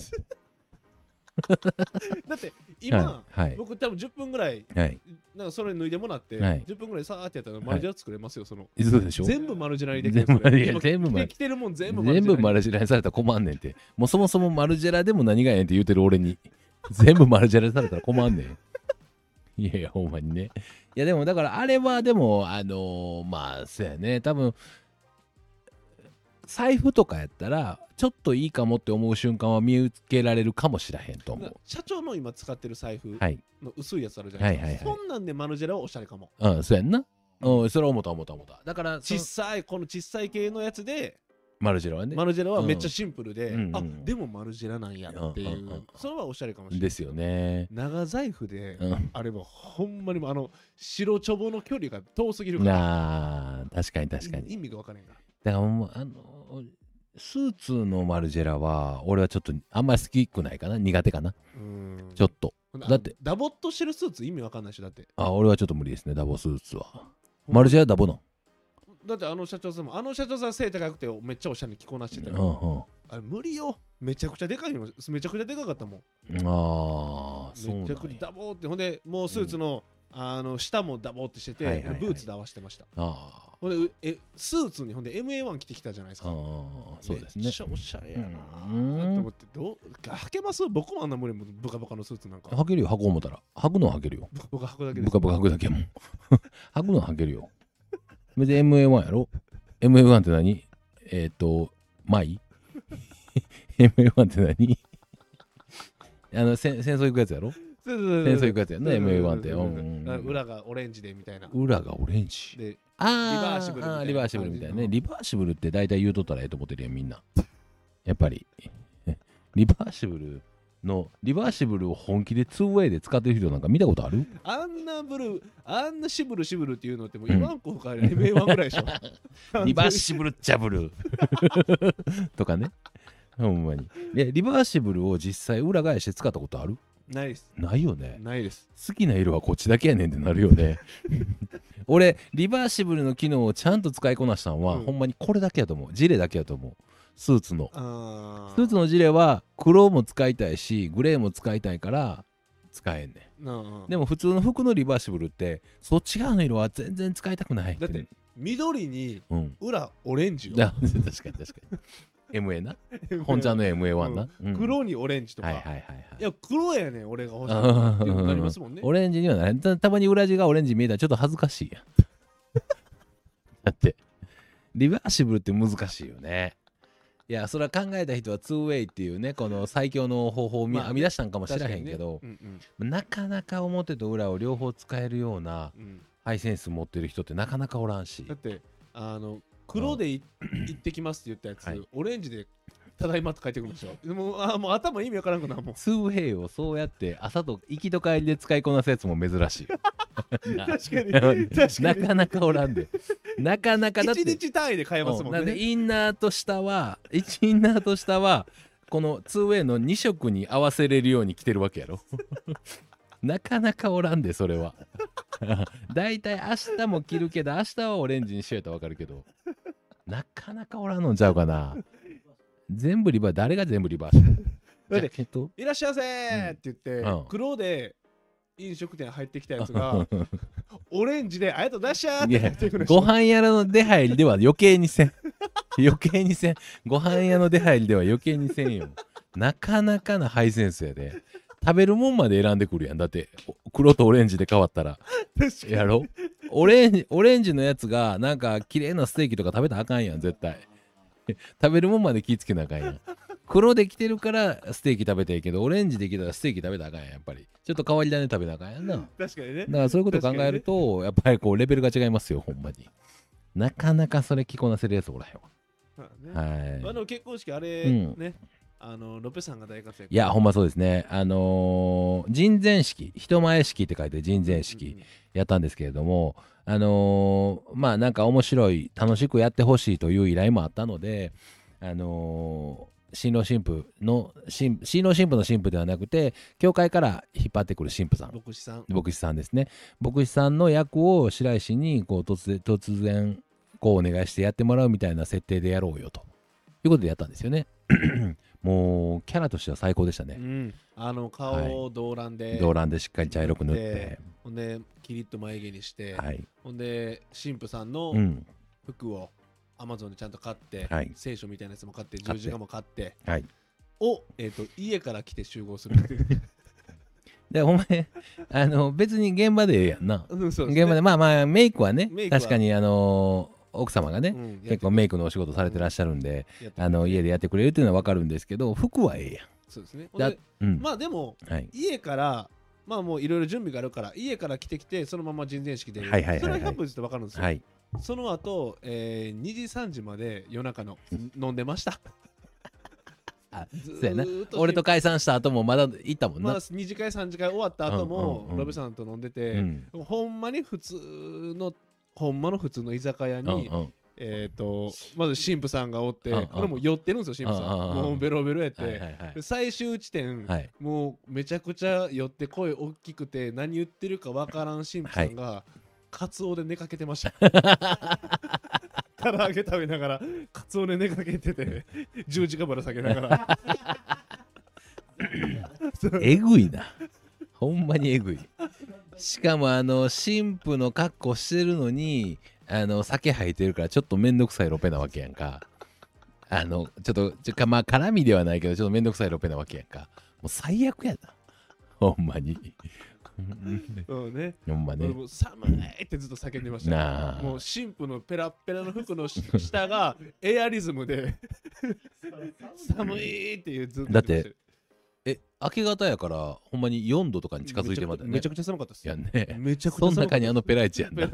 Speaker 2: だって今、
Speaker 1: はいはい。
Speaker 2: 僕多分10分ぐらい
Speaker 1: はい。
Speaker 2: なんかそれ脱いでもらって、
Speaker 1: はい。
Speaker 2: 10分ぐらいさーってやったらマルジェラ作れますよ、その。
Speaker 1: そうでしょ？
Speaker 2: 全部マルジェラにできる
Speaker 1: 全部マル
Speaker 2: 着てるもん全部
Speaker 1: 全部マ
Speaker 2: ル
Speaker 1: ルジェラにされたら困んねんって。もうそもそもマルジェラでも何がええんって言うてる俺に。全部マルジェラにされたら困んねん。いやいやほんまにね。いやでもだからあれはでもあのーまあそうやね。多分財布とかやったらちょっといいかもって思う瞬間は見受けられるかもしらへんと思う。
Speaker 2: 社長の今使ってる財布
Speaker 1: はい。
Speaker 2: の薄いやつあるじゃないですか、
Speaker 1: はいはいはい。
Speaker 2: そんなんでマルジェラはおしゃれかも。
Speaker 1: うんそうやんな。うんそれは思った思った思った。だからそ
Speaker 2: 小
Speaker 1: の
Speaker 2: さいこの小さい系のやつで
Speaker 1: マルジェラはね。
Speaker 2: マルジェラはめっちゃシンプルで、
Speaker 1: うん。うん
Speaker 2: あでもマルジェラなんやっていう、
Speaker 1: うんうんうん。
Speaker 2: それはおしゃれかもしれない
Speaker 1: ですよね。
Speaker 2: 長財布で、
Speaker 1: うん。
Speaker 2: あれはほんまにもうあの白ちょぼの距離が遠すぎるから。
Speaker 1: なあ確かに確かに。
Speaker 2: 意味が分からへんから。
Speaker 1: だからもうあのスーツのマルジェラは俺はちょっとあんまり好きくないかな。苦手かな。
Speaker 2: うん。
Speaker 1: ちょっと。だって。
Speaker 2: ダボっとしてるスーツ意味わかんないしだって。
Speaker 1: あ俺はちょっと無理ですねダボスーツは。マルジェラダボの？
Speaker 2: だってあの社長さんもあの社長さん背高くてめっちゃおしゃれに着こなしてた
Speaker 1: うん
Speaker 2: よ、
Speaker 1: うん。
Speaker 2: あれ無理よ。めちゃくちゃでかいのめちゃくちゃでかかったもん。
Speaker 1: ああそうなんや。
Speaker 2: めちゃくちゃダボーって。ほんでもうスーツの、あの下もダボーってしてて、
Speaker 1: はいはいはい。
Speaker 2: ブーツで合わせてました。
Speaker 1: あ
Speaker 2: ほんでうえスーツにほんで MA1 着てきたじゃないですか。
Speaker 1: ーあーそうですね。
Speaker 2: めっちゃおしゃれやな
Speaker 1: うん。
Speaker 2: ーって思ってどう履けます？僕もあんな無理もブカブカのスーツなんか。
Speaker 1: 履けるよ履こう思ったら。履くのは履けるよ。
Speaker 2: ブカブカ履くだけで
Speaker 1: ブカブカ履くだけも 履くのは履けるよ。別に MA1 やろ。MA1 って何？えっ、ー、とマイ？MA1 って何？あの戦戦争行くやつやろ？
Speaker 2: 戦
Speaker 1: 戦争行くやつやんな MA1 って。うんうんうん。
Speaker 2: 裏がオレンジでみたいな。
Speaker 1: 裏がオレンジ。
Speaker 2: で
Speaker 1: あ
Speaker 2: リバーシブルみたいな
Speaker 1: あーリバーシブルみたいなね。
Speaker 2: 感
Speaker 1: リバーシブルって大体言うとったらええと思ってるやんみんな。やっぱり。リバーシブルのリバーシブルを本気で 2way で使ってる人なんか見たことある？
Speaker 2: あんなブルあんなシブルシブルっていうのってもう言わんこか MA1 ぐらいでしょ。
Speaker 1: リバーシブルジャブル。とかね。ほんまに。えリバーシブルを実際裏返して使ったことある？
Speaker 2: ないです。
Speaker 1: ないよね。
Speaker 2: ないです。
Speaker 1: 好きな色はこっちだけやねんってなるよね。俺リバーシブルの機能をちゃんと使いこなしたのは、
Speaker 2: うん。
Speaker 1: ほんまにこれだけやと思う。ジレだけやと思う。スーツの。
Speaker 2: あ
Speaker 1: スーツのジレは黒も使いたいしグレーも使いたいから使えんね
Speaker 2: の
Speaker 1: んでも普通の服のリバーシブルってそっち側の色は全然使いたくない
Speaker 2: だって緑に
Speaker 1: うん。
Speaker 2: 裏オレンジよ。
Speaker 1: だ確かに確かに MA な？本ちゃんの MA1 な、うん。
Speaker 2: 黒にオレンジとか、
Speaker 1: はいはいはいはい。
Speaker 2: いや黒やねん俺が欲しいっていうの
Speaker 1: ー
Speaker 2: になりますもんね。
Speaker 1: オレンジにはなれたたまに裏地がオレンジ見えたらちょっと恥ずかしいやん。だってリバーシブルって難しいよね。いやそれは考えた人は 2way っていうねこの最強の方法をみ
Speaker 2: まあね。
Speaker 1: 編み出したんかもしれへんけど、
Speaker 2: 確かにね。うん
Speaker 1: なかなか表と裏を両方使えるような
Speaker 2: うんうん。
Speaker 1: ハイセンス持ってる人ってなかなかおらんし。
Speaker 2: だってあの黒でい行ってきますって言ったやつ、
Speaker 1: はい。
Speaker 2: オレンジでただいまって書いてくるんでしょ？もうあもう頭意味わからんくなるもん。
Speaker 1: ツーヘイをそうやって朝と行きと帰りで使いこなすやつも珍しい。な
Speaker 2: 確かに。確かに。
Speaker 1: なかなかおらんで。なかなかだって
Speaker 2: 1日単位で買えますも
Speaker 1: うん。なんインナーと下は1インナーと下はこの 2way の2色に合わせれるように着てるわけやろなかなかおらんでそれは。だいたい明日も着るけど明日はオレンジにしようやったらわかるけど。なかなかおらんのんちゃうかな。全部リバー誰が全部リバーしてる
Speaker 2: だっいらっしゃいませーって言って、
Speaker 1: うん。
Speaker 2: 黒で飲食店入ってきたやつが オレンジでありがとうございましたってってくる
Speaker 1: ご飯屋の出入りでは余計にせん。余計にせん。ご飯屋の出入りでは余計にせんよ。なかなかなハイセンスやで食べるもんまで選んでくるやん。だってお黒とオレンジで変わったら。やろ？オレンジオレンジのやつがなんか綺麗なステーキとか食べたらあかんやん絶対。食べるもんまで気ぃつけなあかんやん。黒で来てるからステーキ食べていいけどオレンジで来たらステーキ食べたらあかんやんやっぱり。ちょっと変わり種食べなあかんやんな。
Speaker 2: 確かにね。
Speaker 1: だからそういうことを考えると、やっぱりこうレベルが違いますよ、ほんまに。なかなかそれ着こなせるやつおらへ
Speaker 2: まあね。
Speaker 1: んわ。はい。
Speaker 2: あの結婚式あれ、
Speaker 1: うん。
Speaker 2: ねあのロペさんが大活躍。
Speaker 1: いや、ほんまそうですね。あのー人前式、人前式って書いて人前式やったんですけれども、あのーまあなんか面白い、楽しくやってほしいという依頼もあったので、あのー新郎新婦の新新郎新婦の新婦ではなくて教会から引っ張ってくる新婦さん。
Speaker 2: 牧師さん。
Speaker 1: 牧師さんですね。牧師さんの役を白石にこう突然突然こうお願いしてやってもらうみたいな設定でやろうよということでやったんですよね。もうキャラとしては最高でした
Speaker 2: う
Speaker 1: ね
Speaker 2: ん、あの顔を動乱で、
Speaker 1: 動乱でしっかり茶色く塗って。
Speaker 2: ほんでキリッと眉毛にして、
Speaker 1: はい。
Speaker 2: ほんで神父さんの
Speaker 1: うん。
Speaker 2: 服をアマゾンでちゃんと買って、
Speaker 1: はい。
Speaker 2: 聖書みたいなやつも買って十字架も買って
Speaker 1: はい。
Speaker 2: を、えー、と家から来て集合する。っていう
Speaker 1: でお前あの別に現場でええやんな。現場でまあまあメイクはね確かにあの奥様がね、
Speaker 2: うん
Speaker 1: 結構メイクのお仕事されてらっしゃるんで、
Speaker 2: やって
Speaker 1: あの家でやってくれるっていうのは分かるんですけど服はええ
Speaker 2: そうですね。
Speaker 1: やん。
Speaker 2: ほんで
Speaker 1: うん。
Speaker 2: まあでも
Speaker 1: はい、
Speaker 2: 家からまあもういろいろ準備があるから家から来てきてそのまま人前式で、
Speaker 1: はいはいはいはい。
Speaker 2: それは100分って分かるんですよ、
Speaker 1: はい、
Speaker 2: その後、えー、2時3時まで夜中の飲んでました。
Speaker 1: そうやな。俺と解散した後もまだ行ったもんな、
Speaker 2: まあ、2次会3次会終わった後
Speaker 1: うん
Speaker 2: も、
Speaker 1: うんうん。
Speaker 2: ロベさんと飲んで
Speaker 1: う
Speaker 2: て、
Speaker 1: ん。
Speaker 2: ほんまに普通のほんまの普通の居酒屋
Speaker 1: うん
Speaker 2: に、
Speaker 1: うん。
Speaker 2: えっ、とまず神父さんがおって、
Speaker 1: うんうん。
Speaker 2: これもう寄ってるんですよ神父さん、
Speaker 1: うんうんうん。
Speaker 2: もうベロベロやって、
Speaker 1: はいはいはい。
Speaker 2: で最終地点、
Speaker 1: はい。
Speaker 2: もうめちゃくちゃ寄って声大きくて何言ってるかわからん神父さんが、カツオで寝かけてました。唐揚げ食べながらカツオで寝かけてて十字架ぶら下げながら。
Speaker 1: えぐいな。ほんまにえぐいしかもあの神父の格好してるのにあの酒入ってるからちょっとめんどくさいロペなわけやんか。あのちょっとちょかまあ絡みではないけどちょっとめんどくさいロペなわけやんか。もう最悪やな。ほんまに。
Speaker 2: うんね。
Speaker 1: ほんまね。
Speaker 2: 俺も寒いってずっと叫んでました。
Speaker 1: なあ。
Speaker 2: もう神父のペラッペラの服のし下がエアリズムで。寒いっていうずっと言ましたよ
Speaker 1: え明け方やからほんまに4度とかに近づいてまたよね。
Speaker 2: めちゃくちゃ寒かったです
Speaker 1: いやね。
Speaker 2: めちゃくちゃ寒かった
Speaker 1: その中にあのペライチやんな。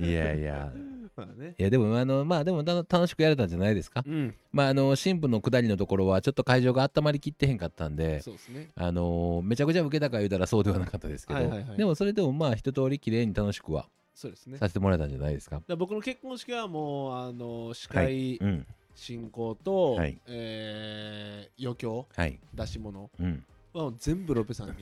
Speaker 1: いやいや。
Speaker 2: まあね。
Speaker 1: いやでもあのまあでもた楽しくやれたんじゃないですか？
Speaker 2: うん。
Speaker 1: まああの新婦の下りのところはちょっと会場が温まりきってへんかったんで
Speaker 2: そうですね。
Speaker 1: あのーめちゃくちゃ受けたか言うたらそうではなかったですけど、
Speaker 2: はいはいはい。
Speaker 1: でもそれでもまあ一通り綺麗に楽しくは
Speaker 2: そうですね。
Speaker 1: させてもらえたんじゃないですか？
Speaker 2: だから僕の結婚式はもうあの司会
Speaker 1: うん
Speaker 2: 進行と、
Speaker 1: はい。
Speaker 2: えー余興
Speaker 1: はい。
Speaker 2: 出し物。
Speaker 1: うん、
Speaker 2: はもう全部ロペさんに。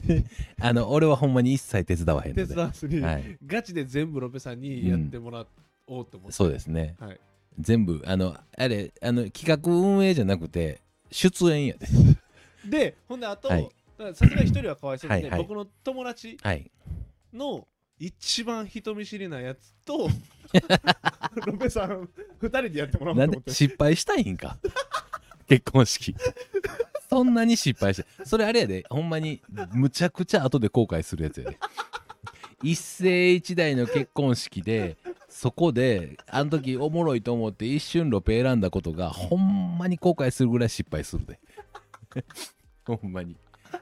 Speaker 1: あの俺はほんまに一切手伝わへん
Speaker 2: 手
Speaker 1: ので。
Speaker 2: 伝わずに、
Speaker 1: はい、
Speaker 2: ガチで全部ロペさんにやってもらおうと思って、
Speaker 1: そうですね。
Speaker 2: はい、
Speaker 1: 全部あのあれあの企画運営じゃなくて出演やで。
Speaker 2: でほんであと、さすがに一人はかわいそうで、
Speaker 1: はいはい。
Speaker 2: 僕の友達
Speaker 1: はい。
Speaker 2: の一番人見知りなやつと ロペさん二人でやってもらおうと
Speaker 1: なんで
Speaker 2: 思って
Speaker 1: 失敗したいんか？結婚式。そんなに失敗して。それあれやで。ほんまにむちゃくちゃ後で後悔するやつやで。一世一代の結婚式でそこであの時おもろいと思って一瞬ロペ選んだことがほんまに後悔するぐらい失敗するで。ほんまに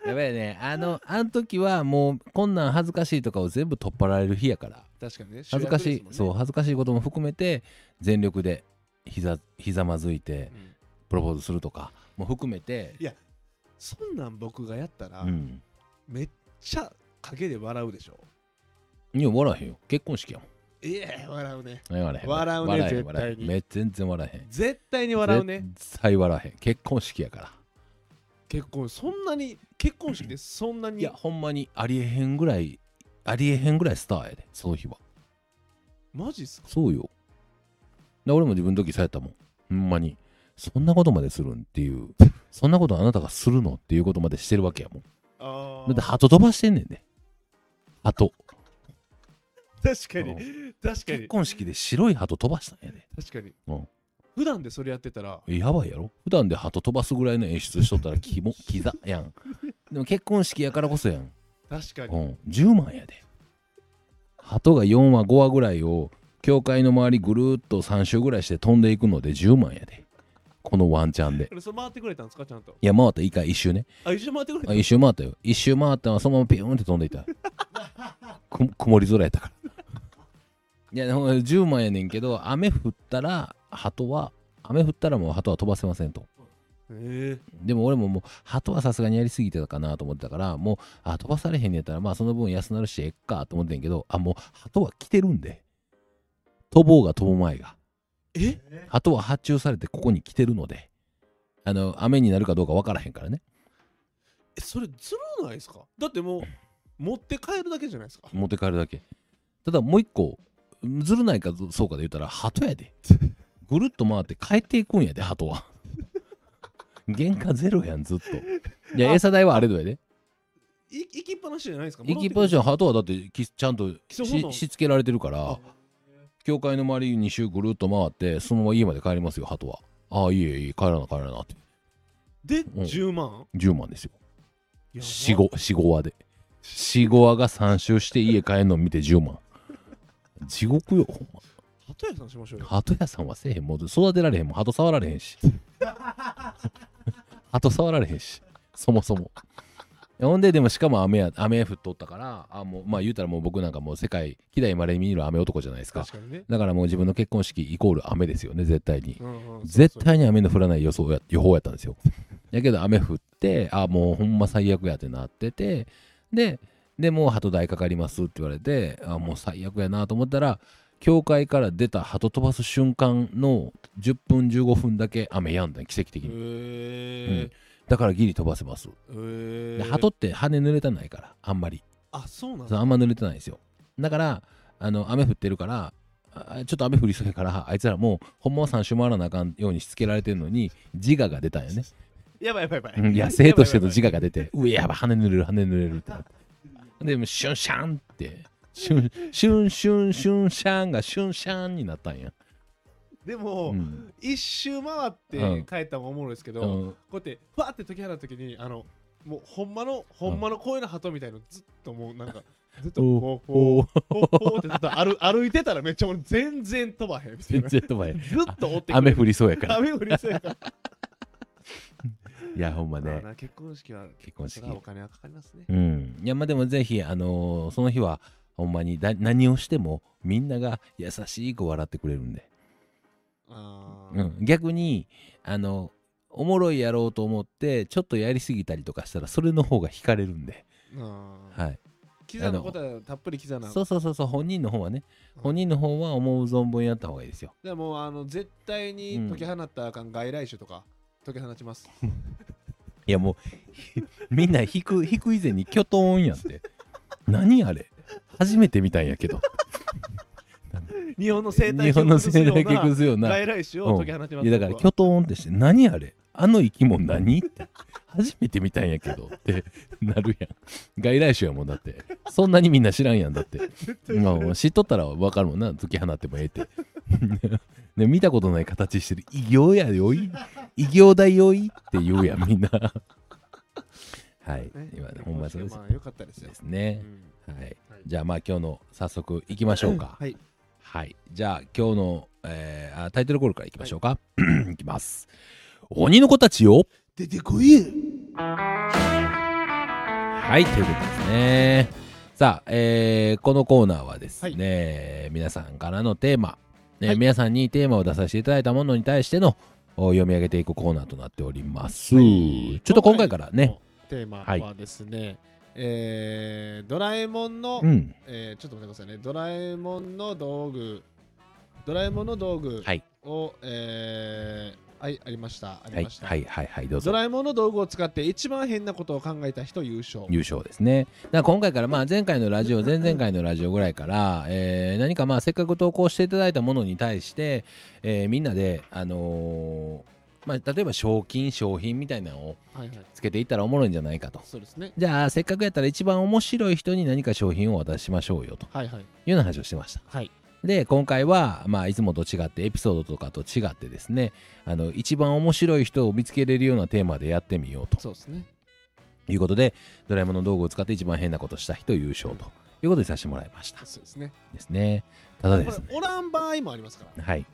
Speaker 1: やばいね。あのあの時はもうこんなん恥ずかしいとかを全部取っ払われる日やから。
Speaker 2: 確かにね。
Speaker 1: 恥ずかしい、そう恥ずかしいことも含めて全力でひざひざまずいて
Speaker 2: うん。
Speaker 1: プロポーズするとかも含めて。
Speaker 2: いやそんなん僕がやったら、
Speaker 1: うん。
Speaker 2: めっちゃ陰で笑うでしょ。
Speaker 1: いや笑えへんよ。結婚式やもん。
Speaker 2: いや笑うね。
Speaker 1: 笑
Speaker 2: 笑うね絶対に。
Speaker 1: 全然笑えへん。
Speaker 2: 絶対に笑うね。
Speaker 1: 絶対笑えへん。結婚式やから
Speaker 2: 結婚そんなに結婚式でそんなに
Speaker 1: いやほんまにありえへんぐらいありえへんぐらいスターやでその日は。
Speaker 2: マジっすか？
Speaker 1: そうよ。で俺も自分の時そうやったもん。ほんまに。そんなことまでするんっていうそんなことあなたがするのっていうことまでしてるわけやもん。
Speaker 2: あ
Speaker 1: だって鳩飛ばしてんねんで。鳩。
Speaker 2: 確かに。
Speaker 1: うん。
Speaker 2: 確かに。
Speaker 1: 結婚式で白い鳩飛ばしたんやで。
Speaker 2: 確かに、
Speaker 1: うん
Speaker 2: 普段でそれやってたら
Speaker 1: えやばいやろ？普段で鳩飛ばすぐらいの演出しとったら キモキザやんでも結婚式やからこそやん
Speaker 2: 確かに、
Speaker 1: うん、10万やで。鳩が4話5話ぐらいを教会の周りぐるーっと3周ぐらいして飛んでいくので10万やで。このワンチャンで。
Speaker 2: それ回ってくれたんですかちゃんと？
Speaker 1: いや、回った、一回一周ね。
Speaker 2: あ一緒に回ってくれた
Speaker 1: あ一周回ったよ。一周回ったのはそのままピューンって飛んでいった。く曇り空やったから。いや、ほんま10万やねんけど、雨降ったら、鳩は、雨降ったらもう鳩は飛ばせませんと。
Speaker 2: え。
Speaker 1: でも俺ももう鳩はさすがにやりすぎてたかなと思ってたからもうあ飛ばされへんねやったらまあその分安なるしえっかと思ってんけどあもう鳩は来てるんで。飛ぼうが飛ぶ前が。
Speaker 2: ー、え？
Speaker 1: 鳩は発注されてここに来てるので。あの雨になるかどうか分からへんからね。
Speaker 2: えそれずるないですか？だってもう 持って帰るだけじゃないですか？
Speaker 1: 持って帰るだけ。ただもう一個ずるないかそうかで言ったら鳩やで ぐるっと回って帰っていくんやで鳩は。原価ゼロやんずっと。いや
Speaker 2: あ
Speaker 1: 餌代はあれだよね
Speaker 2: い行きっぱなしじゃないですか？
Speaker 1: 行きっぱなしは鳩はだってきちゃんとししつけられてるから
Speaker 2: あ。
Speaker 1: 教会の周り2周ぐるっと回ってそのまま家まで帰りますよ鳩は。ああいいえいい帰らな帰らなって。
Speaker 2: で、
Speaker 1: ん。
Speaker 2: 10万
Speaker 1: 10万ですよ。
Speaker 2: やば。
Speaker 1: 45話で。45話が3周して家帰るの見て10万地獄よほんま
Speaker 2: 鳩屋さんしましょうよ。
Speaker 1: 鳩屋さんはせえへん。もう育てられへん。もん鳩触られへんし。鳩触られへんし。そもそも。ほんででもしかも雨や雨降っとったからあもうまあ言うたらもう僕なんかもう世界希代まれに見る雨男じゃないですか。
Speaker 2: 確かにね、
Speaker 1: だからもう自分の結婚式イコール雨ですよね絶対に。
Speaker 2: うんうん、
Speaker 1: 絶対に雨の降らない予想や予報やったんですよ。やけど雨降ってあもうほんま最悪やってなっててででもう鳩代かかりますって言われてあもう最悪やなと思ったら教会から出た鳩飛ばす瞬間の10分15分だけ雨やんだ。よ奇跡的
Speaker 2: へ
Speaker 1: に
Speaker 2: え
Speaker 1: だからギリ飛ばせます。鳩って羽濡れたないからあんまり。
Speaker 2: あそうなん
Speaker 1: あんま濡れてないんですよ。だからあの雨降ってるからあちょっと雨降りそうやからあいつらもうほんまは3周回らなあかんようにしつけられてるのに自我が出たんよね。
Speaker 2: やばいやばいやばい。
Speaker 1: うん野生としての自
Speaker 2: 我
Speaker 1: 我が出てうえやばい羽濡れる羽濡れるってなって。でもうシュンシャンってシュンシュンシュンシュンシャンがシュンシャンになったんや、
Speaker 2: でも、
Speaker 1: うん。
Speaker 2: 一周回っ
Speaker 1: うん。
Speaker 2: て帰ったのもおもろいですけど、こ
Speaker 1: うん、
Speaker 2: うやってファーって解き放った時にあのもうほんまのほんまの声の鳩みたいのずっともうなんかずっと
Speaker 1: お
Speaker 2: ほう
Speaker 1: お
Speaker 2: ほうほうほうってずっと歩 歩いてたらめっちゃ俺全然飛ばへん。みたい
Speaker 1: 全
Speaker 2: な
Speaker 1: 然飛ばへん。
Speaker 2: ずっと追ってくれ
Speaker 1: 雨
Speaker 2: る
Speaker 1: 降りそうやから。
Speaker 2: 雨降りそうやから。
Speaker 1: いやほんまね。
Speaker 2: まあな結婚式は
Speaker 1: 結婚式。
Speaker 2: お金はかかりますね。
Speaker 1: うん。いやまあでもぜひあのーその日はほんまにだ何をしてもみんなが優しく笑ってくれるんで。うん、逆にあのおもろいやろうと思ってちょっとやりすぎたりとかしたらそれの方が惹かれるんで、はい、
Speaker 2: キザなことはたっぷりキザな。
Speaker 1: そうそうそうそう本人の方はね。
Speaker 2: うん。
Speaker 1: 本人の方は思う存分やった方がいいですよ。
Speaker 2: でもあの絶対に解き放ったらあかん外来種とか解き放ちます。
Speaker 1: いやもうひ みんな引く引く以前にキョトーンやって。何あれ？初めて見たんやけど。
Speaker 2: 日本の生態
Speaker 1: 日本の系
Speaker 2: な。
Speaker 1: 崩すような
Speaker 2: 外来種を解き放ちます。
Speaker 1: いやだから
Speaker 2: 僕は
Speaker 1: キョトーンってして何あれ？あの生き物何？って。初めて見たんやけどってなるやん。外来種やもんだって。そんなにみんな知らんやんだって。まあ知っとったら分かるもんな。解き放ってもええって。ね見たことない形してる。異形やよい。異形だよいって言うやんみんな。はい。
Speaker 2: ね。
Speaker 1: 今ねほんまそうです。
Speaker 2: まあよかったですよ。
Speaker 1: ですね。
Speaker 2: うん
Speaker 1: はい。じゃあまあ今日の早速いきましょうか。
Speaker 2: はい。
Speaker 1: はい。じゃあ、今日の、えーあタイトルコールからいきましょうか。い、きます。鬼の子たちよ。
Speaker 2: 出てこい。
Speaker 1: はい、ということですね。さあ、えーこのコーナーはですね、皆さんからのテーマ、ね
Speaker 2: はい。
Speaker 1: 皆さんにテーマを出させていただいたものに対してのお読み上げていくコーナーとなっております。
Speaker 2: はい。
Speaker 1: ちょっと今回からね、
Speaker 2: テーマ
Speaker 1: はい
Speaker 2: はですね、えードラえもんの、
Speaker 1: うん、
Speaker 2: えーちょっと待ってくださいね、ドラえもんの道具、ドラえもんの道具
Speaker 1: はい、
Speaker 2: を、えーはい、ありました、あ
Speaker 1: はい、
Speaker 2: りました。
Speaker 1: はい、はい、はい、どうぞ。
Speaker 2: ドラえもんの道具を使って一番変なことを考えた人優勝。
Speaker 1: 優勝ですね。だ今回から、まあ、前回のラジオ、前々回のラジオぐらいから、えー何かまあせっかく投稿していただいたものに対して、えーみんなで、あのーまあ、例えば賞金、商品みたいなのを
Speaker 2: はいはい。
Speaker 1: つけていったらおもろいんじゃないかと。
Speaker 2: そうですね。
Speaker 1: じゃあ、せっかくやったら一番面白い人に何か商品をお渡ししましょうよと
Speaker 2: はいはい。
Speaker 1: いうような話をしてました。
Speaker 2: はい。
Speaker 1: で、今回は、まあ、いつもと違って、エピソードとかと違ってですね、あの一番面白い人を見つけれるようなテーマでやってみようと
Speaker 2: そうですね。
Speaker 1: いうことで、ドラえもんの道具を使って一番変なことした人優勝ということにさせてもらいました。
Speaker 2: そうですね。
Speaker 1: ですね。ただですね。
Speaker 2: おらん場合もありますから。
Speaker 1: はい。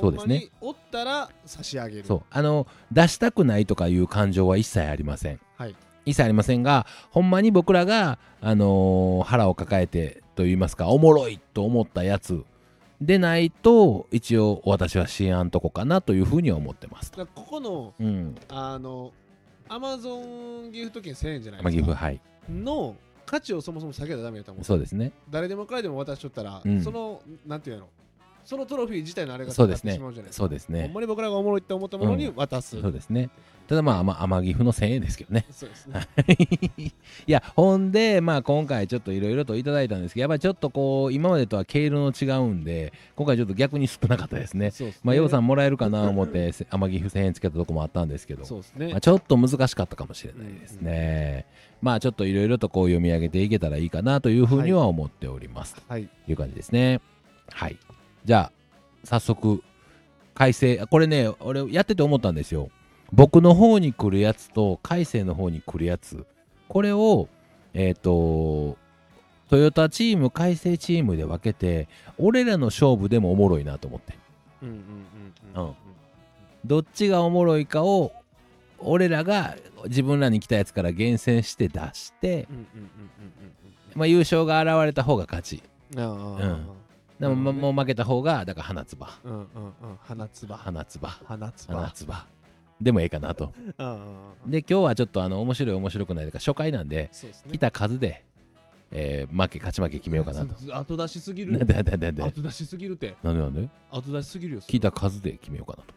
Speaker 1: そうですね
Speaker 2: ほんまにおったら差し上げる。
Speaker 1: そう。あの、出したくないとかいう感情は一切ありません。
Speaker 2: はい。
Speaker 1: 一切ありませんが、ほんまに僕らが、あのー腹を抱えてと言いますか、おもろいと思ったやつでないと、一応私は支援とこかなというふうには思ってます。
Speaker 2: ここの、
Speaker 1: うん。
Speaker 2: あの、アマゾンギフト券1000円じゃない
Speaker 1: まあ、
Speaker 2: ですか。
Speaker 1: 岐阜、はい。
Speaker 2: の価値をそもそも下げたらダメだと思う。
Speaker 1: そうですね。
Speaker 2: 誰でも彼でも渡しとったら、
Speaker 1: うん
Speaker 2: その、なんていうの、そのトロフィー自体のあれが
Speaker 1: そうですね。そうですね
Speaker 2: ほん。まに僕らがおもろいって思ったものに渡す。
Speaker 1: そうですね。ただまあ、まあ、天岐阜の1000円ですけどね。
Speaker 2: そうですね。
Speaker 1: いや、ほんで、まあ今回ちょっといろいろといただいたんですけど、やっぱりちょっとこう、今までとは毛色の違うんで、今回ちょっと逆に少なかったですね。
Speaker 2: そうですね。
Speaker 1: まあ、ようさんもらえるかなと思って、せ天岐阜1000円つけたとこもあったんですけど、
Speaker 2: そうですね
Speaker 1: まあ、。ちょっと難しかったかもしれないですね。まあちょっといろいろとこう読み上げていけたらいいかなというふうには思っております。
Speaker 2: はい。
Speaker 1: という感じですね。はい。じゃあ、早速、改正、これね、俺やってて思ったんですよ。僕の方に来るやつと、改正の方に来るやつ、これを、えっ、と、トヨタチーム、改正チームで分けて、俺らの勝負でもおもろいなと思って。
Speaker 2: うんうんうん
Speaker 1: うんどっちがおもろいかを、俺らが自分らに来たやつから厳選して出して、
Speaker 2: うんうんうん
Speaker 1: まあ、優勝が現れた方が勝ち。
Speaker 2: うんうん。
Speaker 1: でも、
Speaker 2: ね
Speaker 1: もう負けた方が、だから花つば。
Speaker 2: うんうんうん。花つば。
Speaker 1: 花つば。
Speaker 2: 花つば。
Speaker 1: 花つば。でもええかなと。
Speaker 2: うんうんうん。
Speaker 1: で、今日はちょっとあの面白い面白くないとか初回なんで、
Speaker 2: ね
Speaker 1: 来。た数で、えー負け、勝ち負け決めようかなと。
Speaker 2: 後出しすぎ
Speaker 1: なん
Speaker 2: る。
Speaker 1: でなんでなんで
Speaker 2: 後出しすぎるって。
Speaker 1: なんでなんで？
Speaker 2: 後出しすぎるよ。
Speaker 1: 聞いた数で決めようかなと。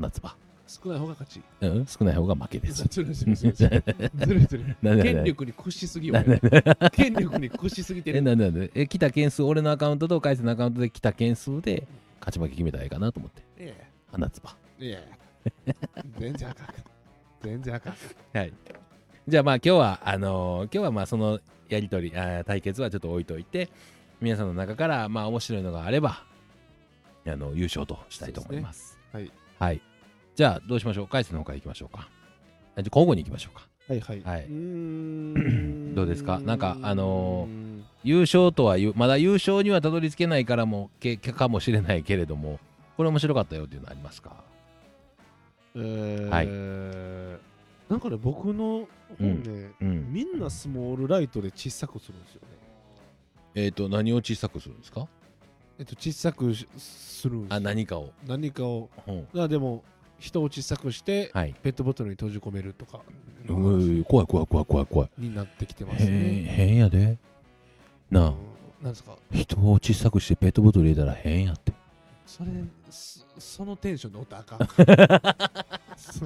Speaker 1: 夏場。
Speaker 2: 少ない方が勝ち。
Speaker 1: うん？少ない方が負けです。
Speaker 2: ずるずるずるずるずるずる
Speaker 1: なんでなんで？
Speaker 2: 権力に屈しすぎよ
Speaker 1: なん。で
Speaker 2: 権力に屈しすぎて
Speaker 1: え、
Speaker 2: る。
Speaker 1: なんでなんで？え、来た件数、俺のアカウントと海星のアカウントで来た件数で勝ち負け決めたらいいかなと思って。
Speaker 2: いや
Speaker 1: 花つば。
Speaker 2: いや全然あかん。全然あかん。
Speaker 1: はい。じゃあまあ今日は、あのー今日はまあそのやりとり、あー対決はちょっと置いといて、皆さんの中からまあ面白いのがあれば、あの優勝としたいと思います。
Speaker 2: はい。
Speaker 1: はい。じゃあどうしましょう？海星の方から行きましょうか。あじゃあ交互に行きましょうか。
Speaker 2: はいはい。
Speaker 1: はいう
Speaker 2: ーん
Speaker 1: どうですか？なんかあの優勝とは言う、まだ優勝にはたどり着けないからも、けかもしれないけれども、これ面白かったよっていうのありますか？
Speaker 2: えー
Speaker 1: はい
Speaker 2: なんかね、僕の本ね、
Speaker 1: うん。
Speaker 2: みんなスモールライトで小さくするんですよね。
Speaker 1: えっ、と、何を小さくするんですか？
Speaker 2: えっと、小さくしするんです
Speaker 1: あ、
Speaker 2: よ
Speaker 1: 何かを。
Speaker 2: 何かを。
Speaker 1: うん。
Speaker 2: あでも、人を小さくして、
Speaker 1: はい。
Speaker 2: ペットボトルに閉じ込めるとか
Speaker 1: うー怖い怖い怖い怖い怖い。
Speaker 2: になってきてますね。
Speaker 1: 変やで。なあ
Speaker 2: うん、なんですか？
Speaker 1: 人を小さくしてペットボトル入れたら変やって。
Speaker 2: それそ、そのテンションでおあかん。そ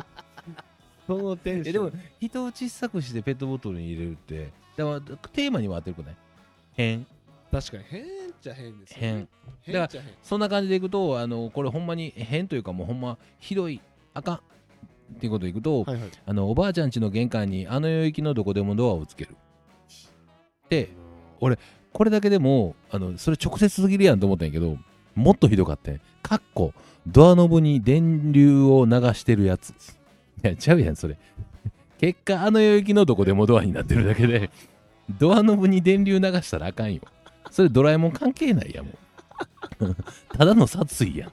Speaker 2: そのテンション。
Speaker 1: え、でも、人を小さくしてペットボトルに入れるって、でも、テーマには当てるくない？変。
Speaker 2: 確かに変っちゃ変ですね。。変っちゃ変。
Speaker 1: そんな感じでいくと、あの、これほんまに変というか、もうほんま、ひどい、あかん。っていうことでいくと、
Speaker 2: はいはい。
Speaker 1: あの、おばあちゃん家の玄関に、あの世行きのどこでもドアをつける。で、俺これだけでも、あの、それ直接すぎるやんと思ったんやけど、もっとひどかったん。かっこ、ドアノブに電流を流してるやつ。いや、ちゃうやん、それ。結果、あの世行きのどこでもドアになってるだけで、ドアノブに電流流したらあかんよ。それドラえもん関係ないやん、もう。ただの殺意やん。い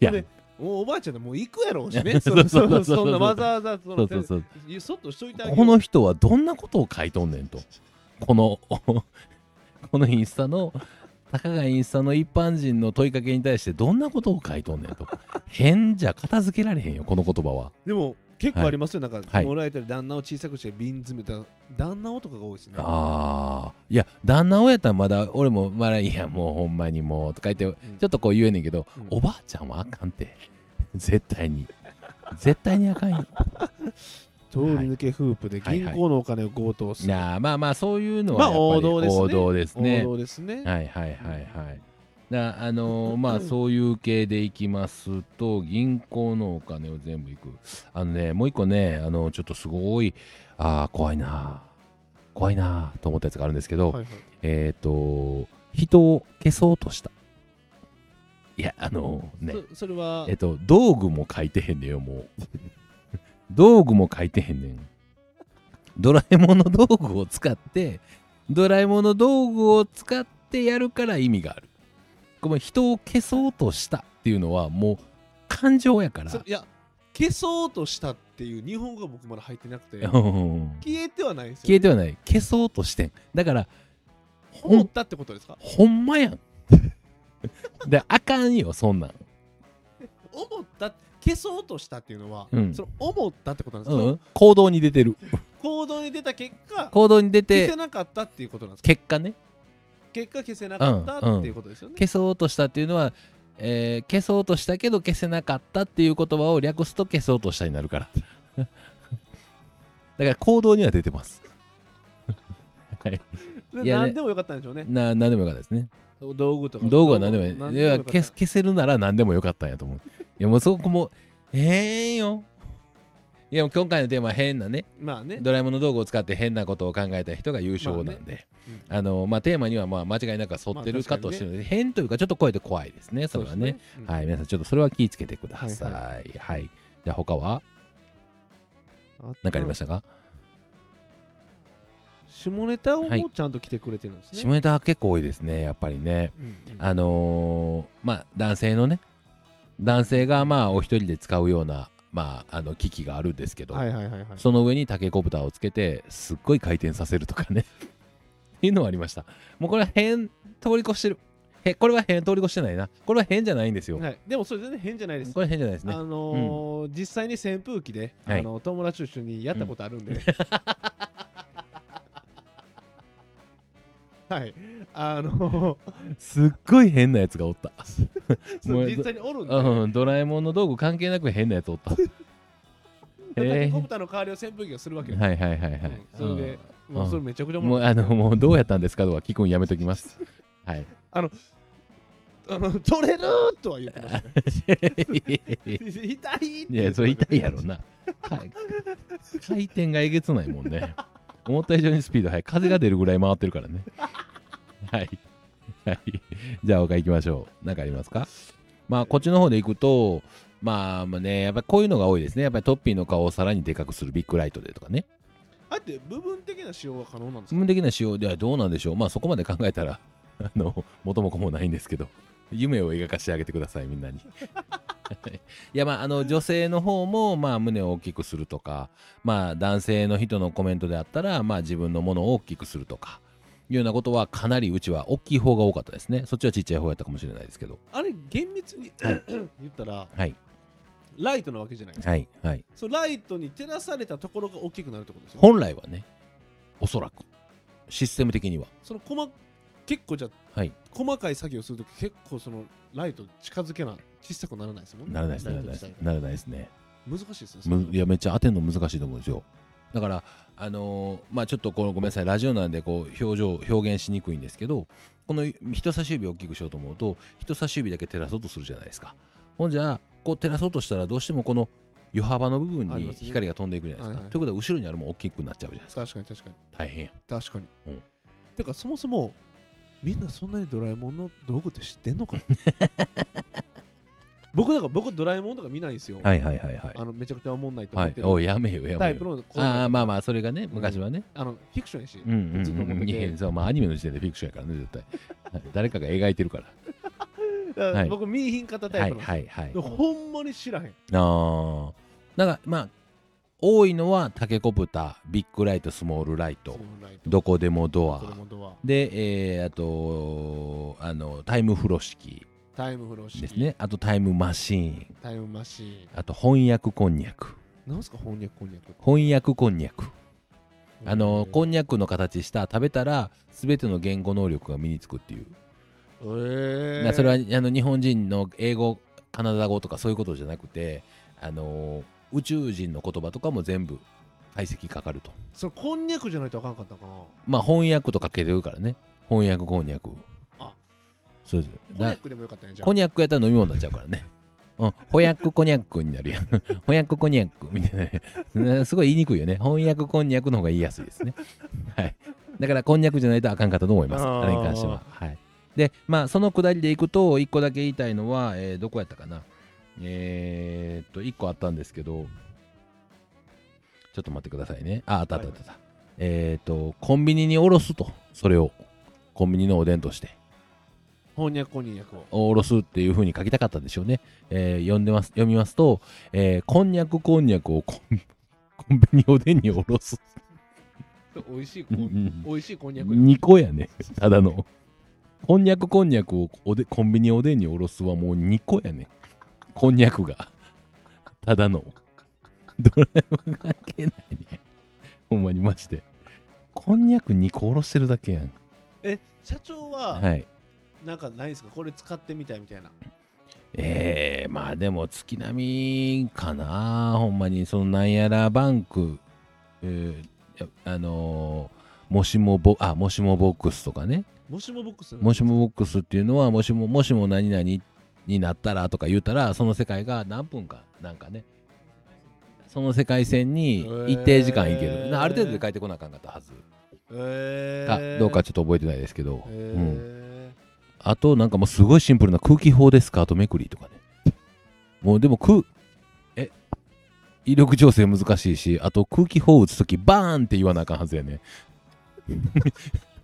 Speaker 1: や。
Speaker 2: で、おおばあちゃんでもう行くやろうしね。
Speaker 1: そうそうそうそう。
Speaker 2: そそんなわざわざその
Speaker 1: そうそうそう。
Speaker 2: そっとしといてあげよう。
Speaker 1: この人はどんなことを書いとんねんと。この このインスタのたかがインスタの一般人の問いかけに対してどんなことを書いとんねんと。変じゃ片付けられへんよこの言葉は。
Speaker 2: でも結構ありますよ、なんか、
Speaker 1: はい。
Speaker 2: もらえたり旦那を小さくして瓶詰めた旦那をとかが多いですね。
Speaker 1: ああいや旦那をやったらまだ俺もまだいやもうほんまにもうとか言って
Speaker 2: うん。
Speaker 1: ちょっとこう言えんねんけど、
Speaker 2: うん。
Speaker 1: おばあちゃんはあかんて。絶対に。絶対にあかんよ。
Speaker 2: 通り抜けフープで銀行のお金を強盗する、
Speaker 1: い。やーまあまあそういうの
Speaker 2: まあ
Speaker 1: はやっぱり
Speaker 2: 王道ですね。
Speaker 1: 王道ですね。
Speaker 2: 王道ですね、
Speaker 1: はいはいはいはい。だあのーまあそういう系でいきますと銀行のお金を全部いく。あのねもう一個ねあのちょっとすごいあー怖いな怖いなと思ったやつがあるんですけど、
Speaker 2: はいはい。
Speaker 1: えっ、と人を消そうとした。いやあのね。
Speaker 2: そそれは？
Speaker 1: えっと道具も書いてへんねんよもう。道具も書いてへんねん。ドラえもんの道具を使ってドラえもんの道具を使ってやるから意味があるこの人を消そうとしたっていうのはもう感情やから。
Speaker 2: そいや消そうとしたっていう日本語が僕まだ入ってなくて
Speaker 1: うん
Speaker 2: 消えてはないですよ。
Speaker 1: 消えてはない。消そうとしてん。だからほん
Speaker 2: 思ったってことですか？
Speaker 1: ほんまやん。で あかんよそんなん。
Speaker 2: 思った消そうとしたっていうのは、
Speaker 1: うん。
Speaker 2: その思ったってことなんですか、
Speaker 1: うん行動に出てる。
Speaker 2: 行動に出た結果
Speaker 1: 行動に出
Speaker 2: 消せ
Speaker 1: て
Speaker 2: なかったっていうことなんですか？
Speaker 1: 結果ね
Speaker 2: 結果消せなかったっていうことですよね、
Speaker 1: 消そうとしたっていうのは、えー消そうとしたけど消せなかったっていう言葉を略すと消そうとしたになるから。だから行動には出てます。はい。
Speaker 2: で
Speaker 1: いやね。
Speaker 2: 何でもよかったんでしょうね。
Speaker 1: な何でもよかったですね。
Speaker 2: 道具とか。
Speaker 1: 道具は何でもいい消す消せるなら何でもよかったんやと思う。いやもうそこも変よいやもう今回のテーマは変なね。
Speaker 2: まあね。
Speaker 1: ドラえもんの道具を使って変なことを考えた人が優勝なんで、
Speaker 2: ま
Speaker 1: あのまあテーマにはまあ間違いなく沿ってるかとしてるので、変というかちょっと超えて怖いですねそれはね。
Speaker 2: うん。
Speaker 1: はい、皆さんちょっとそれは気をつけてください。は
Speaker 2: はい。
Speaker 1: い、じゃあ他は？何かありましたか、
Speaker 2: 下ネタを
Speaker 1: はい
Speaker 2: ちゃんと来てくれてるんですね、
Speaker 1: 下ネタは結構多いですね、やっぱりね。
Speaker 2: うんうん。
Speaker 1: あのーまあ男性のね、男性がまあお一人で使うような、まあ、あの機器があるんですけど、
Speaker 2: はいはいはいはい
Speaker 1: その上にタケコプターをつけて、すっごい回転させるとかね。っ ていうのはありました。もうこれは変通り越してる。へこれは変通り越してないな。これは変じゃないんですよ。
Speaker 2: はい、でもそれ全然変じゃないです
Speaker 1: これ変じゃないですね
Speaker 2: あ。のー実際に扇風機で、
Speaker 1: はい
Speaker 2: あの友達と一緒にやったことあるんで、はいあのー
Speaker 1: すっごい変なやつがおった。
Speaker 2: そう実際におるんで、
Speaker 1: うん、ドラえもんの道具関係なく変なやつおった。
Speaker 2: でタ
Speaker 1: えー
Speaker 2: ケコプターの代わりを扇風機がするわけよ、
Speaker 1: はいはいはいはい。
Speaker 2: うんそれで、
Speaker 1: うん
Speaker 2: もうそれめちゃくちゃお
Speaker 1: もうあのもうどうやったんですかとか聞くんやめときます。はい。
Speaker 2: あの取れるとは言ってましたね痛いって
Speaker 1: いや、それ痛いやろな。はい回転がえげつないもんね。思った以上にスピード速い。風が出るぐらい回ってるからね。はい。はい。じゃあ他行きましょう。何かありますか？まあこっちの方で行くと、まあまあね、やっぱりこういうのが多いですね。やっぱりトッピーの顔をさらにでかくするビッグライトでとかね。
Speaker 2: あえて部分的な使用は可能なんですか？
Speaker 1: 部分的な仕様ではどうなんでしょう？まあそこまで考えたら、あの、元も子もないんですけど、夢を描かしてあげてください、みんなに。いや、まあ、あの、女性の方も、まあ、胸を大きくするとか、まあ、男性の人のコメントであったら、まあ、自分のものを大きくするとか、いうようなことは、かなりうちは大きい方が多かったですね。そっちはちっちゃい方やったかもしれないですけど。
Speaker 2: あれ厳密に、
Speaker 1: はい
Speaker 2: 言ったら
Speaker 1: はい、
Speaker 2: ライトなわけじゃないですか、
Speaker 1: はい、はい。
Speaker 2: そのライトに照らされたところが大きくなるってことですよ
Speaker 1: 本来はね、おそらく、システム的には。
Speaker 2: その細結構じゃあ
Speaker 1: はい、
Speaker 2: 細かい作業するとき結構そのライト近づけな小さくならないですもんね。
Speaker 1: ならないです、な
Speaker 2: ラ
Speaker 1: らないです。ならないですね。
Speaker 2: が難しいですね
Speaker 1: いやめっちゃ当てるの難しいと思うんですよ。だからあのーまあちょっとこのごめんなさい。ラジオなんでこう表情表現しにくいんですけどこの人差し指を大きくしようと思うと人差し指だけ照らそうとするじゃないですか。ほんじゃこう照らそうとしたらどうしてもこの余幅の部分に光が飛んでいくじゃないですか、
Speaker 2: はいはい。
Speaker 1: ということは後ろにあるもん大きくなっちゃうじゃないですか。
Speaker 2: 確かに確かに。
Speaker 1: 大変や。
Speaker 2: 確かに、
Speaker 1: うん。
Speaker 2: てかそもそもみんなそんなにドラえもんの道具って知ってんのか？僕だから僕ドラえもんとか見ないんですよ、
Speaker 1: はいはいはいはい。
Speaker 2: あのめちゃくちゃおもんないと思ってる、
Speaker 1: はい。おいやめよやめよああまあま
Speaker 2: あ
Speaker 1: あそれがね昔はね、
Speaker 2: あのフィクションやし、
Speaker 1: うんうんうんいやそうまあアニメの時点でフィクションやからね絶対。はい。誰かが描いてるから。はい。
Speaker 2: 僕見えひんかったタ
Speaker 1: はい
Speaker 2: イプなんですよ。
Speaker 1: はいはい
Speaker 2: でもほんまに知らへん。
Speaker 1: ああだからまあ多いのはタケコプタービッグライトスモールライト。どこでもド
Speaker 2: 子
Speaker 1: ア。で、えーあとあのタイム風呂敷。
Speaker 2: タイムフロー式
Speaker 1: ですね。あとタイムマシーン。
Speaker 2: タイムマシーン。
Speaker 1: あと翻訳こんにゃく。
Speaker 2: なんすか翻訳こんにゃく
Speaker 1: 翻訳こんにゃく。あのこ
Speaker 2: ん
Speaker 1: んにゃくの形した食べたら全ての言語能力が身につくっていう、
Speaker 2: え
Speaker 1: なそれはあの日本人の英語カナダ語とかそういうことじゃなくてあの宇宙人の言葉とかも全部解析かかると
Speaker 2: それこんにゃくじゃないとあかんかったかな
Speaker 1: まあ翻訳とかけれるからね翻訳こんにゃく
Speaker 2: あ
Speaker 1: そうですだ
Speaker 2: こんにゃくでもよかったんやじゃ
Speaker 1: こんにゃくやったら飲み物になっちゃうからねうん、翻訳こんにゃくになるやん。翻訳こんにゃくみたいなね。すごい言いにくいよね。翻訳こんにゃくの方が言いやすいですね。はい。だから、こんにゃくじゃないとあかんかったと思います。
Speaker 2: あ
Speaker 1: れに関しては。はい。で、まあ、そのくだりでいくと、一個だけ言いたいのは、えーどこやったかな。えー、っと、一個あったんですけど、ちょっと待ってくださいね。あ、あったあったあったあった。えー、っと、コンビニにおろすと、それを。コンビニのおでんとして。
Speaker 2: 翻訳こんにゃくを
Speaker 1: おろすっていう風に書きたかったんでしょうね。えー読んでます読みますと、えーこんにゃくこんにゃくをコンコンビニおでんにおろす。
Speaker 2: 美味しいこ
Speaker 1: うんん
Speaker 2: 美味しいこんにゃく
Speaker 1: 2個やね。ただの。こんにゃくこんにゃくをおでコンビニおでんにおろすはもう2個やね。こんにゃくが。ただの。ドラえもん関係ないね。ほんまにマジで。こんにゃく2個おろしてるだけやん。
Speaker 2: え社長は
Speaker 1: はい。
Speaker 2: なんかないんですか？これ使ってみたいみたいな
Speaker 1: えー、まあでも月並みかなほんまにそのなんやらバンク、えーやあのーもしもボあもしもボックスとかね
Speaker 2: もしもボックス？
Speaker 1: もしもボックスっていうのはもしももしも何々になったらとか言うたらその世界が何分かなんかねその世界線に一定時間いける、
Speaker 2: へー
Speaker 1: なある程度で帰ってこなあかんかったはず。
Speaker 2: え
Speaker 1: かどうかちょっと覚えてないですけど、
Speaker 2: え
Speaker 1: うん。あとなんかもうすごいシンプルな空気砲でスカートめくりとかね。もうでも空、え、威力調整難しいし、あと空気砲打つときバーンって言わなあかんはずやね。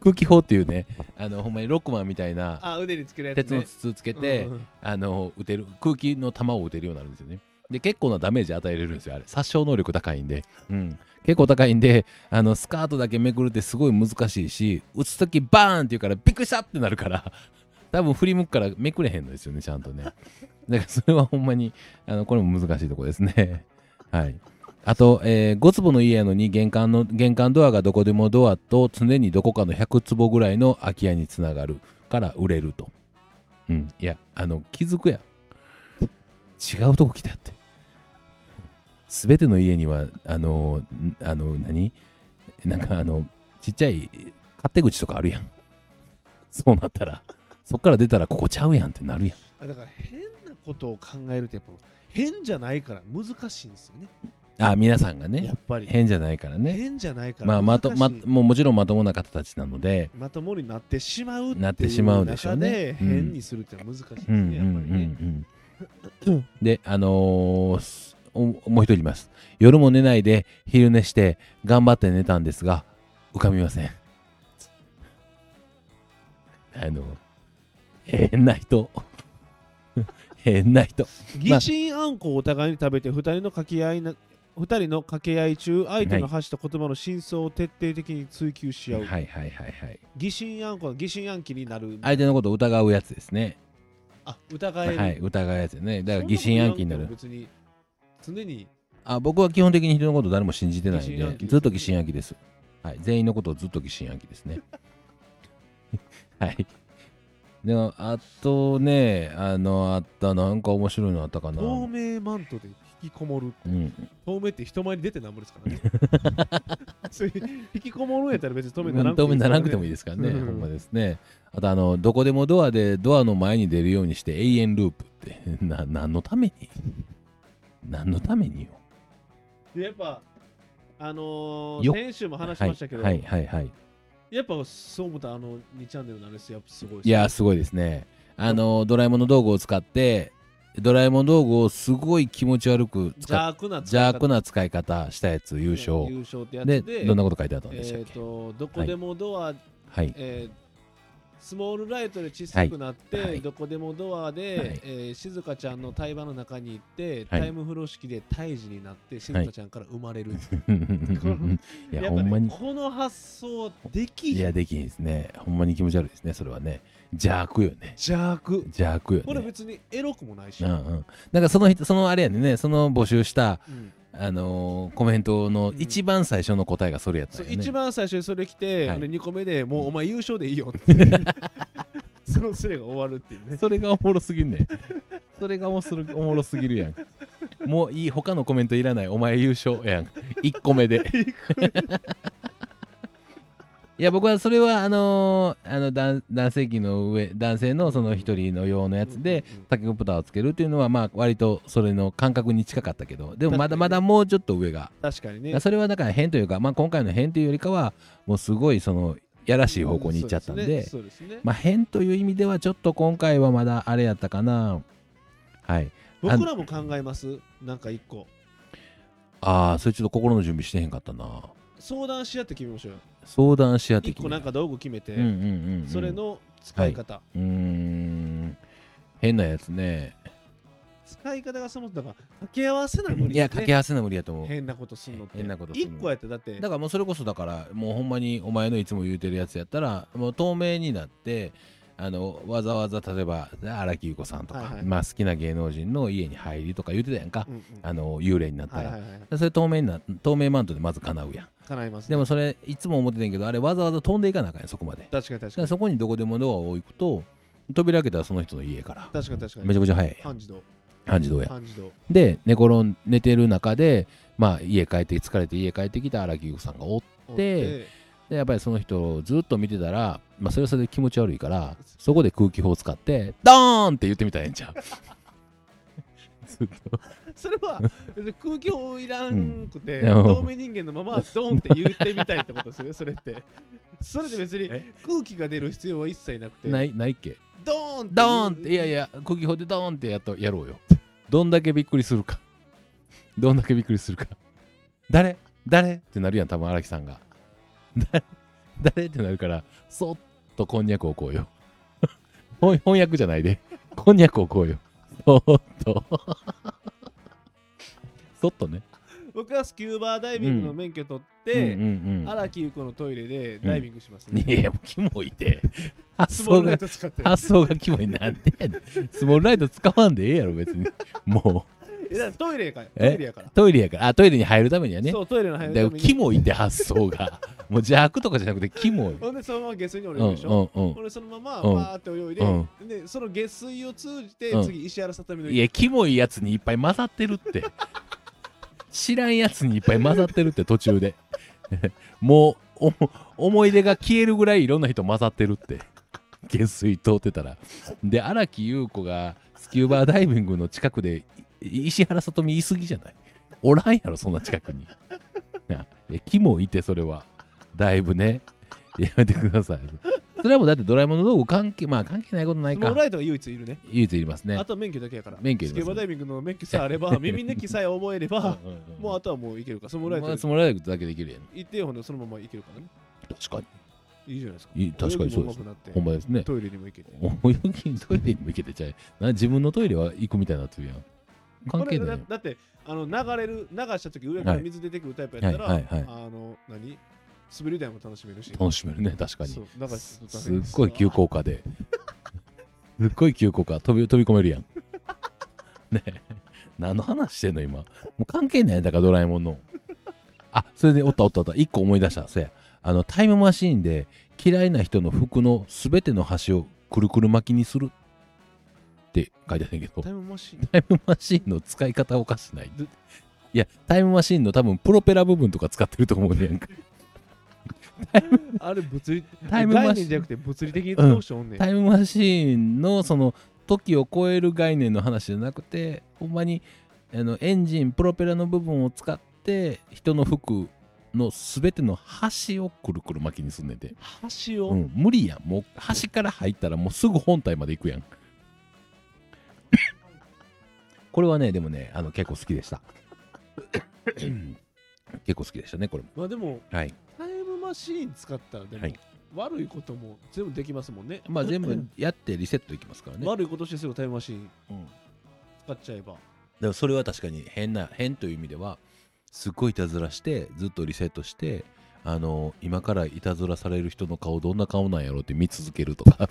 Speaker 1: 空気砲っていうね、あのほんまにロックマンみたいな
Speaker 2: あ腕につけるやつ、ね、
Speaker 1: 鉄の筒つけて、
Speaker 2: うんうん
Speaker 1: あの撃てる空気の弾を撃てるようになるんですよね。で結構なダメージ与えれるんですよあれ。殺傷能力高いんで、うん、結構高いんであのスカートだけめくるってすごい難しいし撃つ時バーンって言うからびっくりしたってなるから 多分振り向くからめくれへんのですよねちゃんとね。だからそれはほんまにあのこれも難しいとこですね。はいあと、えー5坪の家やのに玄関の玄関ドアがどこでもドアと常にどこかの100坪ぐらいの空き家につながるから売れると。うん。いやあの気づくやん。違うとこ来たって。すべての家にはあのあの何？なんかあのちっちゃい勝手口とかあるやん。そうなったらそっから出たらここちゃうやんってなるやん。
Speaker 2: あだから変なことを考えるとやっぱ変じゃないから難しいんですよね。
Speaker 1: あ皆さんがね
Speaker 2: やっぱり。
Speaker 1: 変じゃないからね。
Speaker 2: 変じゃないから。
Speaker 1: まあまとまもうもちろんまともな方たちなので。
Speaker 2: まともになってしまう
Speaker 1: なってしまうでしょうね。
Speaker 2: 変にするって難しいですね、やっぱりね。
Speaker 1: であのーもう一人います。夜も寝ないで昼寝して頑張って寝たんですが浮かびません。あの変な人。変な人。
Speaker 2: 疑心暗鬼をお互いに食べて二人の掛け合いな二人の掛け合い中相手の発した言葉の真相を徹底的に追求し合う、
Speaker 1: はいはいはいはい。
Speaker 2: 疑心暗鬼は疑心暗鬼になる。
Speaker 1: 相手のことを疑うやつですね。
Speaker 2: あ疑える、
Speaker 1: はい疑うやつね。だから疑心暗鬼になる。
Speaker 2: 別に常に。
Speaker 1: あ僕は基本的に人のこと誰も信じてないんでずっと疑心暗鬼です。はい全員のことをずっと疑心暗鬼ですね。はい。でもあとねあのあったなんか面白いのあったかな。
Speaker 2: 透明マントで引きこもる
Speaker 1: うん。
Speaker 2: 透明って人前に出てなんぼですからね。引きこもるんやったら別に透明ならん
Speaker 1: 透明ならなくてもいい
Speaker 2: い
Speaker 1: ですからね、
Speaker 2: うん。
Speaker 1: ほんまですね。あと、あの、どこでもドアでドアの前に出るようにして永遠ループって、な、何のために？何のためによ？
Speaker 2: でやっぱあのー、
Speaker 1: よ
Speaker 2: 先週も話し
Speaker 1: はい
Speaker 2: ましたけど、
Speaker 1: はいはいはい。
Speaker 2: やっぱそう思ったらあの2チャンネルの話やっぱすごいです
Speaker 1: いや、すごいですね。あの、ドラえもんの道具を使って、ドラえもん道具をすごい気持ち悪く
Speaker 2: 邪悪な
Speaker 1: 邪悪な使い方したやつ優勝。
Speaker 2: 優勝ってやつ
Speaker 1: で、
Speaker 2: で
Speaker 1: どんなこと書いてあったんでしたっ
Speaker 2: えっ、
Speaker 1: け、
Speaker 2: とどこでもドア、
Speaker 1: はい。
Speaker 2: えースモールライトで小さくなって、
Speaker 1: はい。はい。
Speaker 2: どこでもドアで、
Speaker 1: はい。
Speaker 2: えー静香ちゃんの対話の中に行って、
Speaker 1: はい。
Speaker 2: タイムフロー式で胎児になって静香ちゃんから生まれる、
Speaker 1: いや
Speaker 2: や
Speaker 1: ほんまに。
Speaker 2: この発想でき
Speaker 1: いやできんですね。ほんまに気持ち悪いですね。それはね。邪悪よね。
Speaker 2: 邪悪。
Speaker 1: 邪悪よね。
Speaker 2: これ別にエロくもないし、
Speaker 1: うんうん。なんかその人そのあれやね。その募集した
Speaker 2: うん
Speaker 1: あのーコメントの
Speaker 2: うん。
Speaker 1: 一番最初の答えがそれやったんよね。
Speaker 2: そう一番最初にそれ来て、
Speaker 1: はい。
Speaker 2: で2個目でもうお前優勝でいいよって。そのスレが終わるっていうね。
Speaker 1: それがおもろすぎんねん。それがおもろおもろすぎるやん。もういい他のコメントいらない。お前優勝やん。1個目で いや僕はそれはあのーあの男男性器の上男性のその一人の用のやつでタケコプターをつけるっていうのはまあ割とそれの感覚に近かったけどでもまだまだもうちょっと上が。
Speaker 2: 確かにね。
Speaker 1: それはだから変というか、まあ、今回の変というよりかはもうすごいそのやらしい方向に行っちゃったんで,、まあ、変という意味ではちょっと今回はまだあれやったかな。はい。
Speaker 2: 僕らも考えます？なんか一個。
Speaker 1: ああそれちょっと心の準備してへんかったな。
Speaker 2: 相談し合って決めましょうよ
Speaker 1: 相談し合って
Speaker 2: 一個なんか道具決めて、
Speaker 1: うんうんうん、うん、
Speaker 2: それの使い方、
Speaker 1: うーん。変なやつね。
Speaker 2: 使い方がそもそも掛け合わせな無理
Speaker 1: いや掛け合わせな無理やと思う。
Speaker 2: 変なことすんのって。
Speaker 1: 変なことすんの。
Speaker 2: 一個やってだって。
Speaker 1: だからもうそれこそだからもうほんまにお前のいつも言うてるやつやったらもう透明になってあのわざわざ例えば荒木優子さんとか、
Speaker 2: はいはい。
Speaker 1: まあ、好きな芸能人の家に入りとか言うてたやんか、
Speaker 2: うんうん。
Speaker 1: あの幽霊になったら、
Speaker 2: はいはいはい。
Speaker 1: それ透明にな透明マントでまず叶うやん
Speaker 2: 叶います、
Speaker 1: でもそれいつも思ってたんやけどあれわざわざ飛んでいかなあかんやんそこまで。
Speaker 2: 確かに確からに
Speaker 1: そこにどこでもドアを置くと扉開けたらその人の家やから。
Speaker 2: 確かに確かに。
Speaker 1: めちゃくちゃ早い。
Speaker 2: 半自動。
Speaker 1: 半自動や。
Speaker 2: 半自動。
Speaker 1: で寝転ん寝てる中でまあ家帰って疲れて家帰ってきた荒木優子さんがおって
Speaker 2: おって。
Speaker 1: でやっぱりその人をずっと見てたら、まあ、それはそれで気持ち悪いからそこで空気砲を使ってドーンって言ってみたらええんちゃうずっと。
Speaker 2: それは空気砲いらんくて、
Speaker 1: うん。
Speaker 2: 透明人間のままドンって言ってみたいってことですよね それって。それで別に
Speaker 1: え？
Speaker 2: 空気が出る必要は一切なくて。
Speaker 1: ないないっけ？
Speaker 2: ドーンって
Speaker 1: ドーンっていやいや空気砲でドーンってやっとやろうよ。どんだけびっくりするか。どんだけびっくりするか。誰？誰？ってなるやん多分荒木さんが。誰？誰ってなるからそっとこんにゃくをこうよ。翻翻訳じゃないで。こんにゃくをこうよそっとそっとね。
Speaker 2: 僕はスキューバーダイビングの免許取って、荒木優子のトイレでダイビングしますね、
Speaker 1: いやキモいで発想が発想がキモいなんでやねん。スモールライト使わんでええやろ別に。もう。
Speaker 2: えトイレやから。ト
Speaker 1: え
Speaker 2: イレやから。
Speaker 1: トイレやから。あトイレに入るためにはね。
Speaker 2: そうトイレの入る
Speaker 1: だ
Speaker 2: ために。
Speaker 1: キモいって発想がもう邪悪とかじゃなくてキモい。
Speaker 2: ほんでそのまま下水に降り
Speaker 1: うん
Speaker 2: るでしょ、
Speaker 1: うんうん
Speaker 2: ほんでそのまま
Speaker 1: うん。
Speaker 2: バーって泳いで、
Speaker 1: うん。
Speaker 2: でその下水を通じて、
Speaker 1: うん。
Speaker 2: 次石原さとみの
Speaker 1: いやキモいやつにいっぱい混ざってるって。知らんやつにいっぱい混ざってるって途中で。もうお思い出が消えるぐらいいろんな人混ざってるって。下水通ってたら。で荒木優子がスキューバーダイビングの近くでい石原さとみいすぎじゃない？おらんやろそんな近くに。なえキモいってそれはだいぶね。やめてください。それはもうだってドラえもんの道具関係まあ関係ないことないか。
Speaker 2: スモールライトが唯一いるね。
Speaker 1: 唯一いりますね。
Speaker 2: あとは免許だけやから。
Speaker 1: 免許いります
Speaker 2: スキューバーダイビングの免許さえあれば 耳抜きさえ覚えれば
Speaker 1: うんうんうん。
Speaker 2: もうあとはもういけるから。スモールライトで。
Speaker 1: まあスモールライトだけできるやん。
Speaker 2: 行ってよほんでそのままいけるからね。
Speaker 1: 確かに。
Speaker 2: いいじゃないです。か
Speaker 1: いい確かにそうです。
Speaker 2: 泳ぎも上手くなって。
Speaker 1: ほんまですね
Speaker 2: トイレにも行けて
Speaker 1: 泳ぎにトイレにも行けてちゃう。な自分のトイレは行くみたいになってるやん。関係ない。
Speaker 2: だだってあの流れる流した時上から水出てくるタイプやったら、
Speaker 1: はいはいはい。
Speaker 2: あの何？滑り台も楽しめるし。
Speaker 1: 楽しめるね確かに。
Speaker 2: そう流
Speaker 1: す。っごい急降下で。すっごい急降下。飛び飛び込めるやん。ね。え何の話してんの今。もう関係ないんだからドラえもんの。あそれでおったおったおった。一個思い出した。そうや。あのタイムマシーンで嫌いな人の服のすべての端をくるくる巻きにする。って書いてあるんやけど。
Speaker 2: タイムマシン？
Speaker 1: タイムマシーンの使い方おかしない。いやタイムマシーンの多分プロペラ部分とか使ってると思うねん。か
Speaker 2: あれ物理
Speaker 1: タイムマシン。
Speaker 2: じゃなくて物理的に使う人おんねん、
Speaker 1: タイムマシーンのその時を超える概念の話じゃなくてほんまにあのエンジンプロペラの部分を使って人の服の全ての端をくるくる巻きにすんねんて、
Speaker 2: 端を、
Speaker 1: うん、無理やん。もう端から入ったらもうすぐ本体まで行くやん。これはねでもねあの結構好きでした。結構好きでしたねこれも。
Speaker 2: まあでも
Speaker 1: はい。
Speaker 2: タイムマシーン使ったらでも、
Speaker 1: はい。
Speaker 2: 悪いことも全部できますもんね。
Speaker 1: まあ全部やってリセットいきますからね。
Speaker 2: 悪いことしてすぐタイムマシン
Speaker 1: うん。
Speaker 2: 使っちゃえば。
Speaker 1: でもそれは確かに変な変という意味ではすっごいいたずらしてずっとリセットしてあの今からいたずらされる人の顔どんな顔なんやろうって見続けるとか。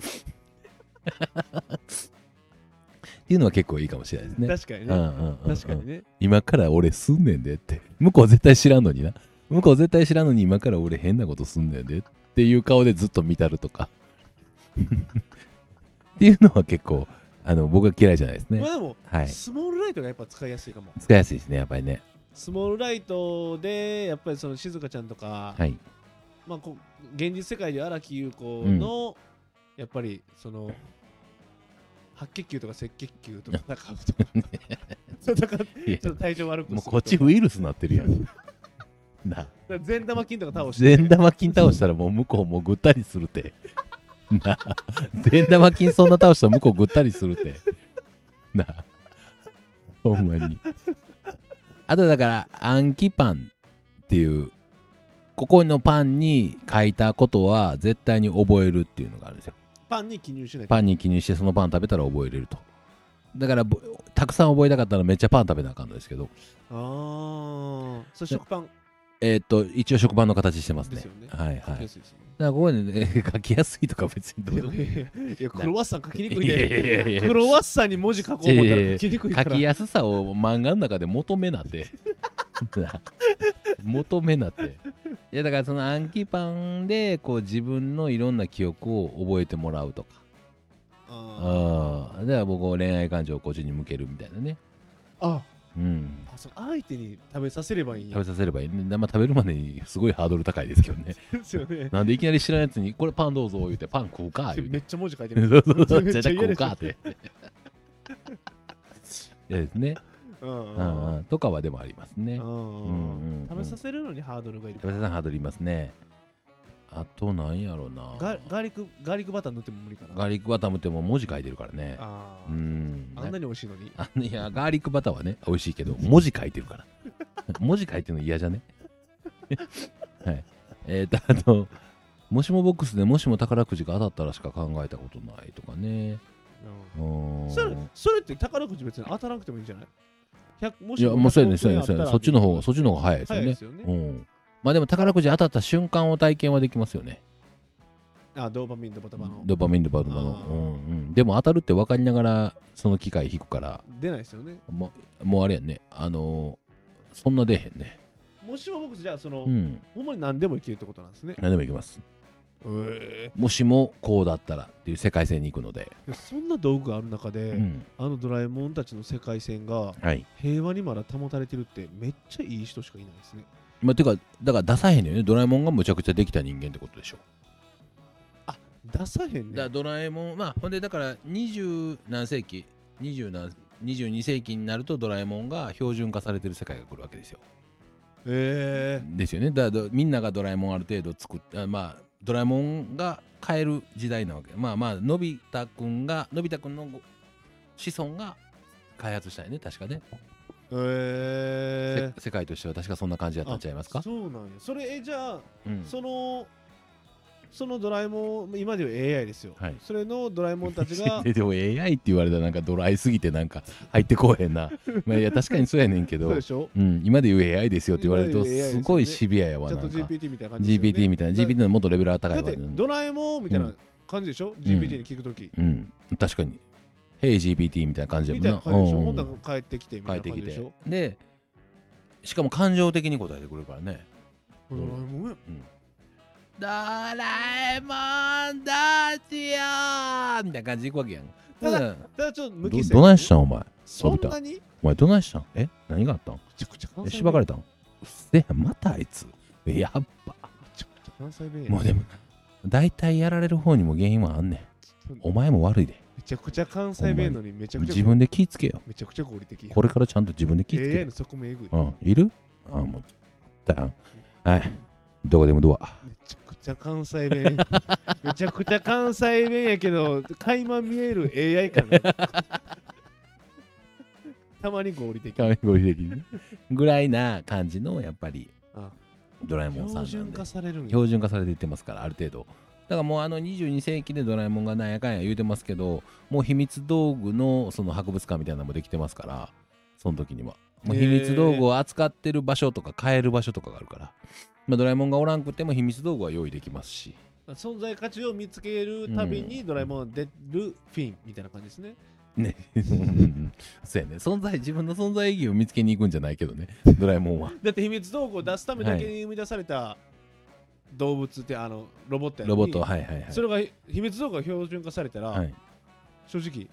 Speaker 1: っていうのは結構いいかもしれないですね。
Speaker 2: 確かにね、
Speaker 1: うんうんうんうん。
Speaker 2: 確かにね。
Speaker 1: 今から俺すんねんでって。向こう絶対知らんのにな向こう絶対知らんのに今から俺変なことすんねんでっていう顔でずっと見たるとか。っていうのは結構あの僕は嫌いじゃないですね。
Speaker 2: まあでも、
Speaker 1: はい。
Speaker 2: スモールライトがやっぱ使いやすいかも。
Speaker 1: 使いやすいですねやっぱりね。
Speaker 2: スモールライトでやっぱりその静香ちゃんとか、
Speaker 1: はい。
Speaker 2: まあこう現実世界で荒木優子の、やっぱりその白血球とか赤血球とか 戦うとか戦っちょっと体調悪くする
Speaker 1: もうこっちウイルスなってるやんな。
Speaker 2: 善玉菌とか倒して。
Speaker 1: 善玉菌倒したらもう向こうもうぐったりするて。な。善玉菌そんな倒したら向こうぐったりするて。な。ほんまに。あとだから暗記パンっていうここのパンに書いたことは絶対に覚えるっていうのがあるんですよ。
Speaker 2: パンに記入しないと。
Speaker 1: パンに記入してそのパン食べたら覚えれると。だからぼたくさん覚えたかったらめっちゃパン食べなあかんのですけど。
Speaker 2: ああそれ食パン
Speaker 1: えーっと一応食パンの形してますね。
Speaker 2: ですよね。
Speaker 1: はいはい。だからここでね、書きやすいとか別にどうでもい
Speaker 2: やいや クロワッサン書きにくい
Speaker 1: いやいやいやい
Speaker 2: で
Speaker 1: や。
Speaker 2: クロワッサンに文字書こう思ったら書きにくいから。
Speaker 1: 書きやすさを漫画の中で求めなって。求めなって。いやだからその暗記パンでこう自分のいろんな記憶を覚えてもらうとか。
Speaker 2: あ
Speaker 1: ああ。だから僕は恋愛感情をこっちに向けるみたいなね。
Speaker 2: あ
Speaker 1: うん。
Speaker 2: あそう相手に食べさせればいい
Speaker 1: 食べさせればいいね。でまあ、食べるまでにすごいハードル高いですけどね。
Speaker 2: ですよね
Speaker 1: なんでいきなり知らんやつに、これパンどうぞ言うて、パン食うか言うて
Speaker 2: めっちゃ文字書いて
Speaker 1: そう
Speaker 2: る
Speaker 1: そうそう
Speaker 2: めっ
Speaker 1: じゃあ食うかって。いやですね。
Speaker 2: うん
Speaker 1: とかはでもありますね。
Speaker 2: うんうん
Speaker 1: うんうん
Speaker 2: 食べさせるのにハードルがいる
Speaker 1: 食べさせんハードルいますね。あとなんやろうな。
Speaker 2: ガガーリックガーリックバター塗っても無理かな
Speaker 1: ガーリックバターもっても文字書いてるからね。う
Speaker 2: あー
Speaker 1: ん。
Speaker 2: あんなに美味しいのに
Speaker 1: あいや、ガーリックバターはね、美味しいけど、文字書いてるから。文字書いてるの嫌じゃね？はい。えーと、あと、もしもボックスでもしも宝くじが当たったらしか考えたことないとかね。うーん。
Speaker 2: それそれって宝くじ別に当たらなくてもいいんじゃない？100も
Speaker 1: いや、もうそうやね、
Speaker 2: 100
Speaker 1: そうやね、そうやね。そっちの方が、そっちの方が早いですよね
Speaker 2: 早いで。すよね
Speaker 1: うん。まあでも宝くじ当たった瞬間を体験はできますよね。
Speaker 2: あドーパミンドバタバの
Speaker 1: ドパミンドバルマの。
Speaker 2: あー
Speaker 1: うんうん。でも当たるって分かりながら、その機械引くから、
Speaker 2: 出ないですよね
Speaker 1: もう、もうあれやんね。あのーそんな出えへんね。
Speaker 2: もしも僕じゃあその、
Speaker 1: うん。
Speaker 2: ほんまに何でもいけるってことなんですね
Speaker 1: 何でもいきます。
Speaker 2: え
Speaker 1: もしもこうだったらっていう世界線に行くので。
Speaker 2: そんな道具がある中で、
Speaker 1: うん。
Speaker 2: あのドラえもんたちの世界線が
Speaker 1: はい。
Speaker 2: 平和にまだ保たれてるってめっちゃいい人しかいないですね
Speaker 1: まあ、てか、だから出さへんのよね。ドラえもんがむちゃくちゃできた人間ってことでしょ。
Speaker 2: 出さへん
Speaker 1: だから
Speaker 2: ね
Speaker 1: ドラえもん、まあ、ほんでだから20何世紀、20何22世紀になるとドラえもんが標準化されてる世界が来るわけですよ。
Speaker 2: え
Speaker 1: ですよね。だからみんながドラえもんある程度作って、あまあ、ドラえもんが変える時代なわけ。まあまあ、のび太くんが、のび太くんのご子孫が開発したよね、確かね。
Speaker 2: ー、え
Speaker 1: せ世界としては確かそんな感じだったんちゃいますか？
Speaker 2: そうなんや。それえじゃあ
Speaker 1: うん。
Speaker 2: そのそのドラえもん今では AI ですよ、
Speaker 1: はい。
Speaker 2: それのドラえもんたちが
Speaker 1: ででも AI って言われたらなんかドライすぎてなんか入ってこうへんな。まあいや確かにそうやねんけど
Speaker 2: そうで、しょ？
Speaker 1: うん、今で言う AI ですよって言われると
Speaker 2: す
Speaker 1: ごいシビアやわなんか。
Speaker 2: GPT みたいな感じね。
Speaker 1: GPT みたいな。GPT のもっとレベルが高いわ
Speaker 2: だって。ドラえもんみたいな感じでしょ、GPT に聞くとき、
Speaker 1: うん、確かに。Hey GPT みたいな感じや
Speaker 2: み
Speaker 1: もんな。
Speaker 2: たいな感じでしょ、
Speaker 1: うん
Speaker 2: ほんなら帰ってきてみたい
Speaker 1: 帰ってきて
Speaker 2: な感じでしょ？
Speaker 1: で、しかも感情的に答えてくれるからね。
Speaker 2: ドラえもんや
Speaker 1: ドラえもんどうしようみたいな感じでいくわけやん。
Speaker 2: ただちょっと
Speaker 1: どどないしたん？お前。
Speaker 2: そんなに？め
Speaker 1: お前どないしたん？え？何があったん？
Speaker 2: ちゃくちゃ
Speaker 1: しばかれたん？うっせえまたあいつ。やっぱ。もうでも、大体やられる方にも原因はあんねん。お前も悪いで。
Speaker 2: めちゃくちゃ関西弁のにめちゃくちゃ
Speaker 1: 自分で気ぃつけよ。
Speaker 2: めちゃくちゃ合理的
Speaker 1: これからちゃんと自分で気ぃつけ
Speaker 2: AI
Speaker 1: よ
Speaker 2: の。底もえぐい
Speaker 1: うん、いる？あ、もう。だよ。はい。どこでもドア。
Speaker 2: めちゃくちゃ関西弁 めちゃくちゃ関西弁やけど垣間見える AI 感がたまに合理的
Speaker 1: 合理的ぐらいな感じの、やっぱり
Speaker 2: あ、
Speaker 1: ドラえもんさんなんで
Speaker 2: 標準化。されるんや
Speaker 1: 標準化されていってますから、ある程度。からもうあの22世紀でドラえもんがなんやかんや言うてますけどもう秘密道具のその博物館みたいなのもできてますからその時には。もう秘密道具を扱ってる場所とか買える場所とかがあるから、まあ、ドラえもんがおらんくても秘密道具は用意できますし。
Speaker 2: 存在価値を見つけるたびにドラえもんが出るフィンみたいな感じですね。
Speaker 1: ね。そうやね。存在自分の存在意義を見つけに行くんじゃないけどね。ドラえもんは。
Speaker 2: だって秘密道具を出すためだけに生み出された動物ってあのロボットやのに
Speaker 1: ロボットはいはいはい。
Speaker 2: それが秘密道具が標準化されたら、
Speaker 1: はい。
Speaker 2: 正直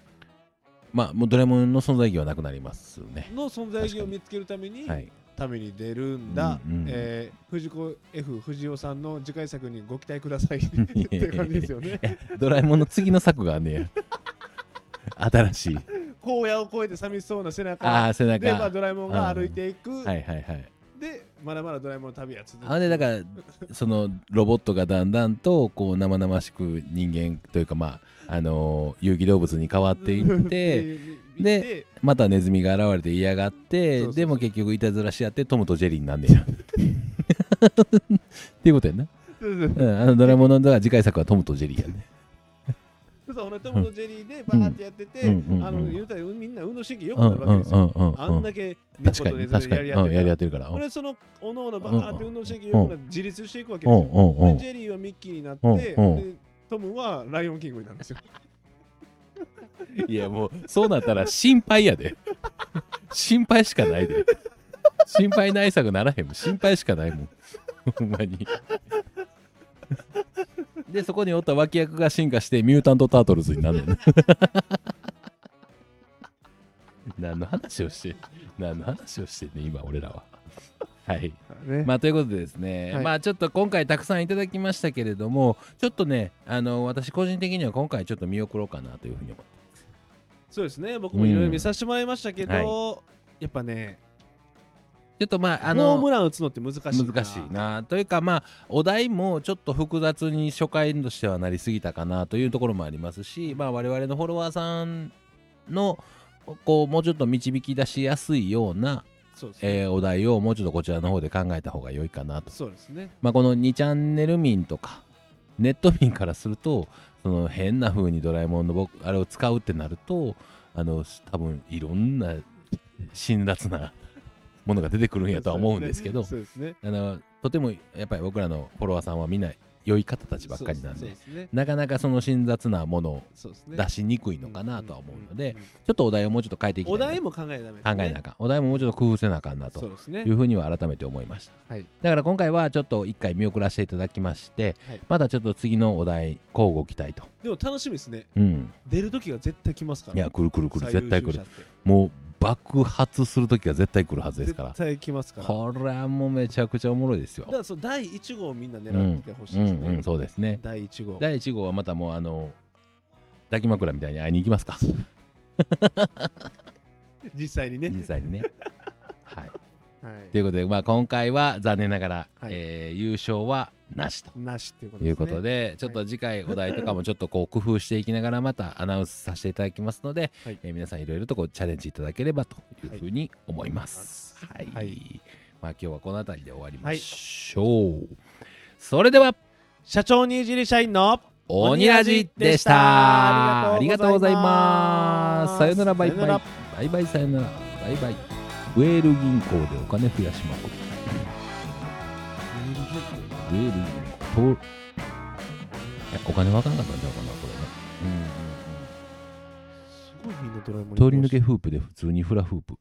Speaker 1: まあもうドラえもんの存在意義はなくなりますね。
Speaker 2: の存在意義を見つけるために、
Speaker 1: はい。
Speaker 2: ために出るんだ、
Speaker 1: うんうん
Speaker 2: えー藤子 F 不二雄さんの次回作にご期待ください。っていう感じですよね。
Speaker 1: ドラえもんの次の作がねや 新しい。
Speaker 2: 荒野を越えて寂しそうな背中。
Speaker 1: ああ背中。
Speaker 2: で、まあ、ドラえもんが歩いていく、
Speaker 1: はいはいはい。
Speaker 2: でまだまだドラえもんの旅は続く。
Speaker 1: あれだからそのロボットがだんだんとこう生々しく人間というかまああのー有機動物に変わっていって でまたネズミが現れて嫌がってでも結局いたずらし合ってトムとジェリーになんねや。っていうことやな、
Speaker 2: そう
Speaker 1: ん、あのドラえもんの次回作はトムとジェリーやね
Speaker 2: そうほなトムとジェリーでバーってやってて、
Speaker 1: うん。うん。うん。
Speaker 2: あの言うたらみんな運動神経良く
Speaker 1: うん
Speaker 2: なる
Speaker 1: うん
Speaker 2: わけですよ、
Speaker 1: うん。うん。
Speaker 2: あ
Speaker 1: うん。ん。
Speaker 2: だけ
Speaker 1: 確かに。確かに。うん。やり合
Speaker 2: やっ
Speaker 1: ててるから。うん。
Speaker 2: 俺そのおのおのバーって運動神経良くなって自立していくわけですよ、
Speaker 1: うん。うん。うん。
Speaker 2: でジェリーはミッキーになって、トムはライオンキングになるんですよ。
Speaker 1: いやもうそうなったら心配やで。心配しかないで。心配ないさくならへんもん。心配しかないもん。ほんまにでそこにおった脇役が進化してミュータント・タートルズになるのね。何の話をして何の話をしてんね今俺らは。はい。
Speaker 2: ね。
Speaker 1: まあということでですね、
Speaker 2: はい。
Speaker 1: まあちょっと今回たくさんいただきましたけれどもちょっとねあの私個人的には今回ちょっと見送ろうかなというふうに思って。
Speaker 2: そうですね。僕もいろいろ見させてもらいましたけど、
Speaker 1: うん
Speaker 2: やっぱね
Speaker 1: ちょっとまああ
Speaker 2: ホー
Speaker 1: の
Speaker 2: ムラン打つのって難しいな。
Speaker 1: 難しいな。というかまあお題もちょっと複雑に初回としてはなりすぎたかなというところもありますしまあ我々のフォロワーさんのこうもうちょっと導き出しやすいような、
Speaker 2: そうですね、
Speaker 1: えーお題をもうちょっとこちらの方で考えた方が良いかなと。
Speaker 2: そうですね。
Speaker 1: まあ、この2チャンネル民とかネット民からするとその変な風にドラえもんの僕あれを使うってなるとあの多分いろんな辛辣なものが出てくるんやとは思うんですけど
Speaker 2: ね。
Speaker 1: あのとてもやっぱり僕らのフォロワーさんはみんな良い方たちばっかりなんで
Speaker 2: ね。
Speaker 1: なかなかその辛辣なものを出しにくいのかなとは思うので
Speaker 2: んんん
Speaker 1: ちょっとお題をもうちょっと変えていきたいな
Speaker 2: お題も考えな
Speaker 1: あかん。お題ももうちょっと工夫せなあかんなと
Speaker 2: そうですね。
Speaker 1: いうふうには改めて思いました。
Speaker 2: はい。
Speaker 1: だから今回はちょっと一回見送らせていただきまして、
Speaker 2: はい。
Speaker 1: またちょっと次のお題交互期待と。
Speaker 2: でも楽しみですね。
Speaker 1: うん。
Speaker 2: 出る時が絶対来ますから
Speaker 1: いや来る来る来る。
Speaker 2: 最
Speaker 1: 絶対来る。もう爆発する時は絶対来るはずですから。
Speaker 2: 絶対来ますから。だか
Speaker 1: これはもうめちゃくちゃおもろいですよ。
Speaker 2: らその第1号をみんな
Speaker 1: うん
Speaker 2: 狙ってほしいですね、
Speaker 1: うんうんそうですね。
Speaker 2: 第1号。
Speaker 1: 第1号はまたもうあの抱き枕みたいに会いに行きますか？
Speaker 2: 実際にね、
Speaker 1: 実際にね。はい。
Speaker 2: はい。
Speaker 1: ということで、まあ、今回は残念ながら、
Speaker 2: はい。
Speaker 1: えー優勝はなしと
Speaker 2: なしっていうこと
Speaker 1: という
Speaker 2: ですね
Speaker 1: ことで、ちょっと次回お題とかもちょっとこう工夫していきながらまたアナウンスさせていただきますので、
Speaker 2: はい
Speaker 1: えー皆さんいろいろとこうチャレンジいただければというふうに思います。はい。
Speaker 2: はい
Speaker 1: まあ今日はこの辺りで終わりましょう。それでは、
Speaker 2: 社長にいじり社員の
Speaker 1: 鬼ラジでした。ありがとうございます。さよなら、バイバイ。バイバイ、さよなら。バイバイ。ウェール銀行でお金増やしまくる。ウェール銀行。とえお金わかんなかったんちゃうかな、これね。うんうんうん。
Speaker 2: すごいみんなドラえもん
Speaker 1: 通り抜けフープで普通にフラフープ。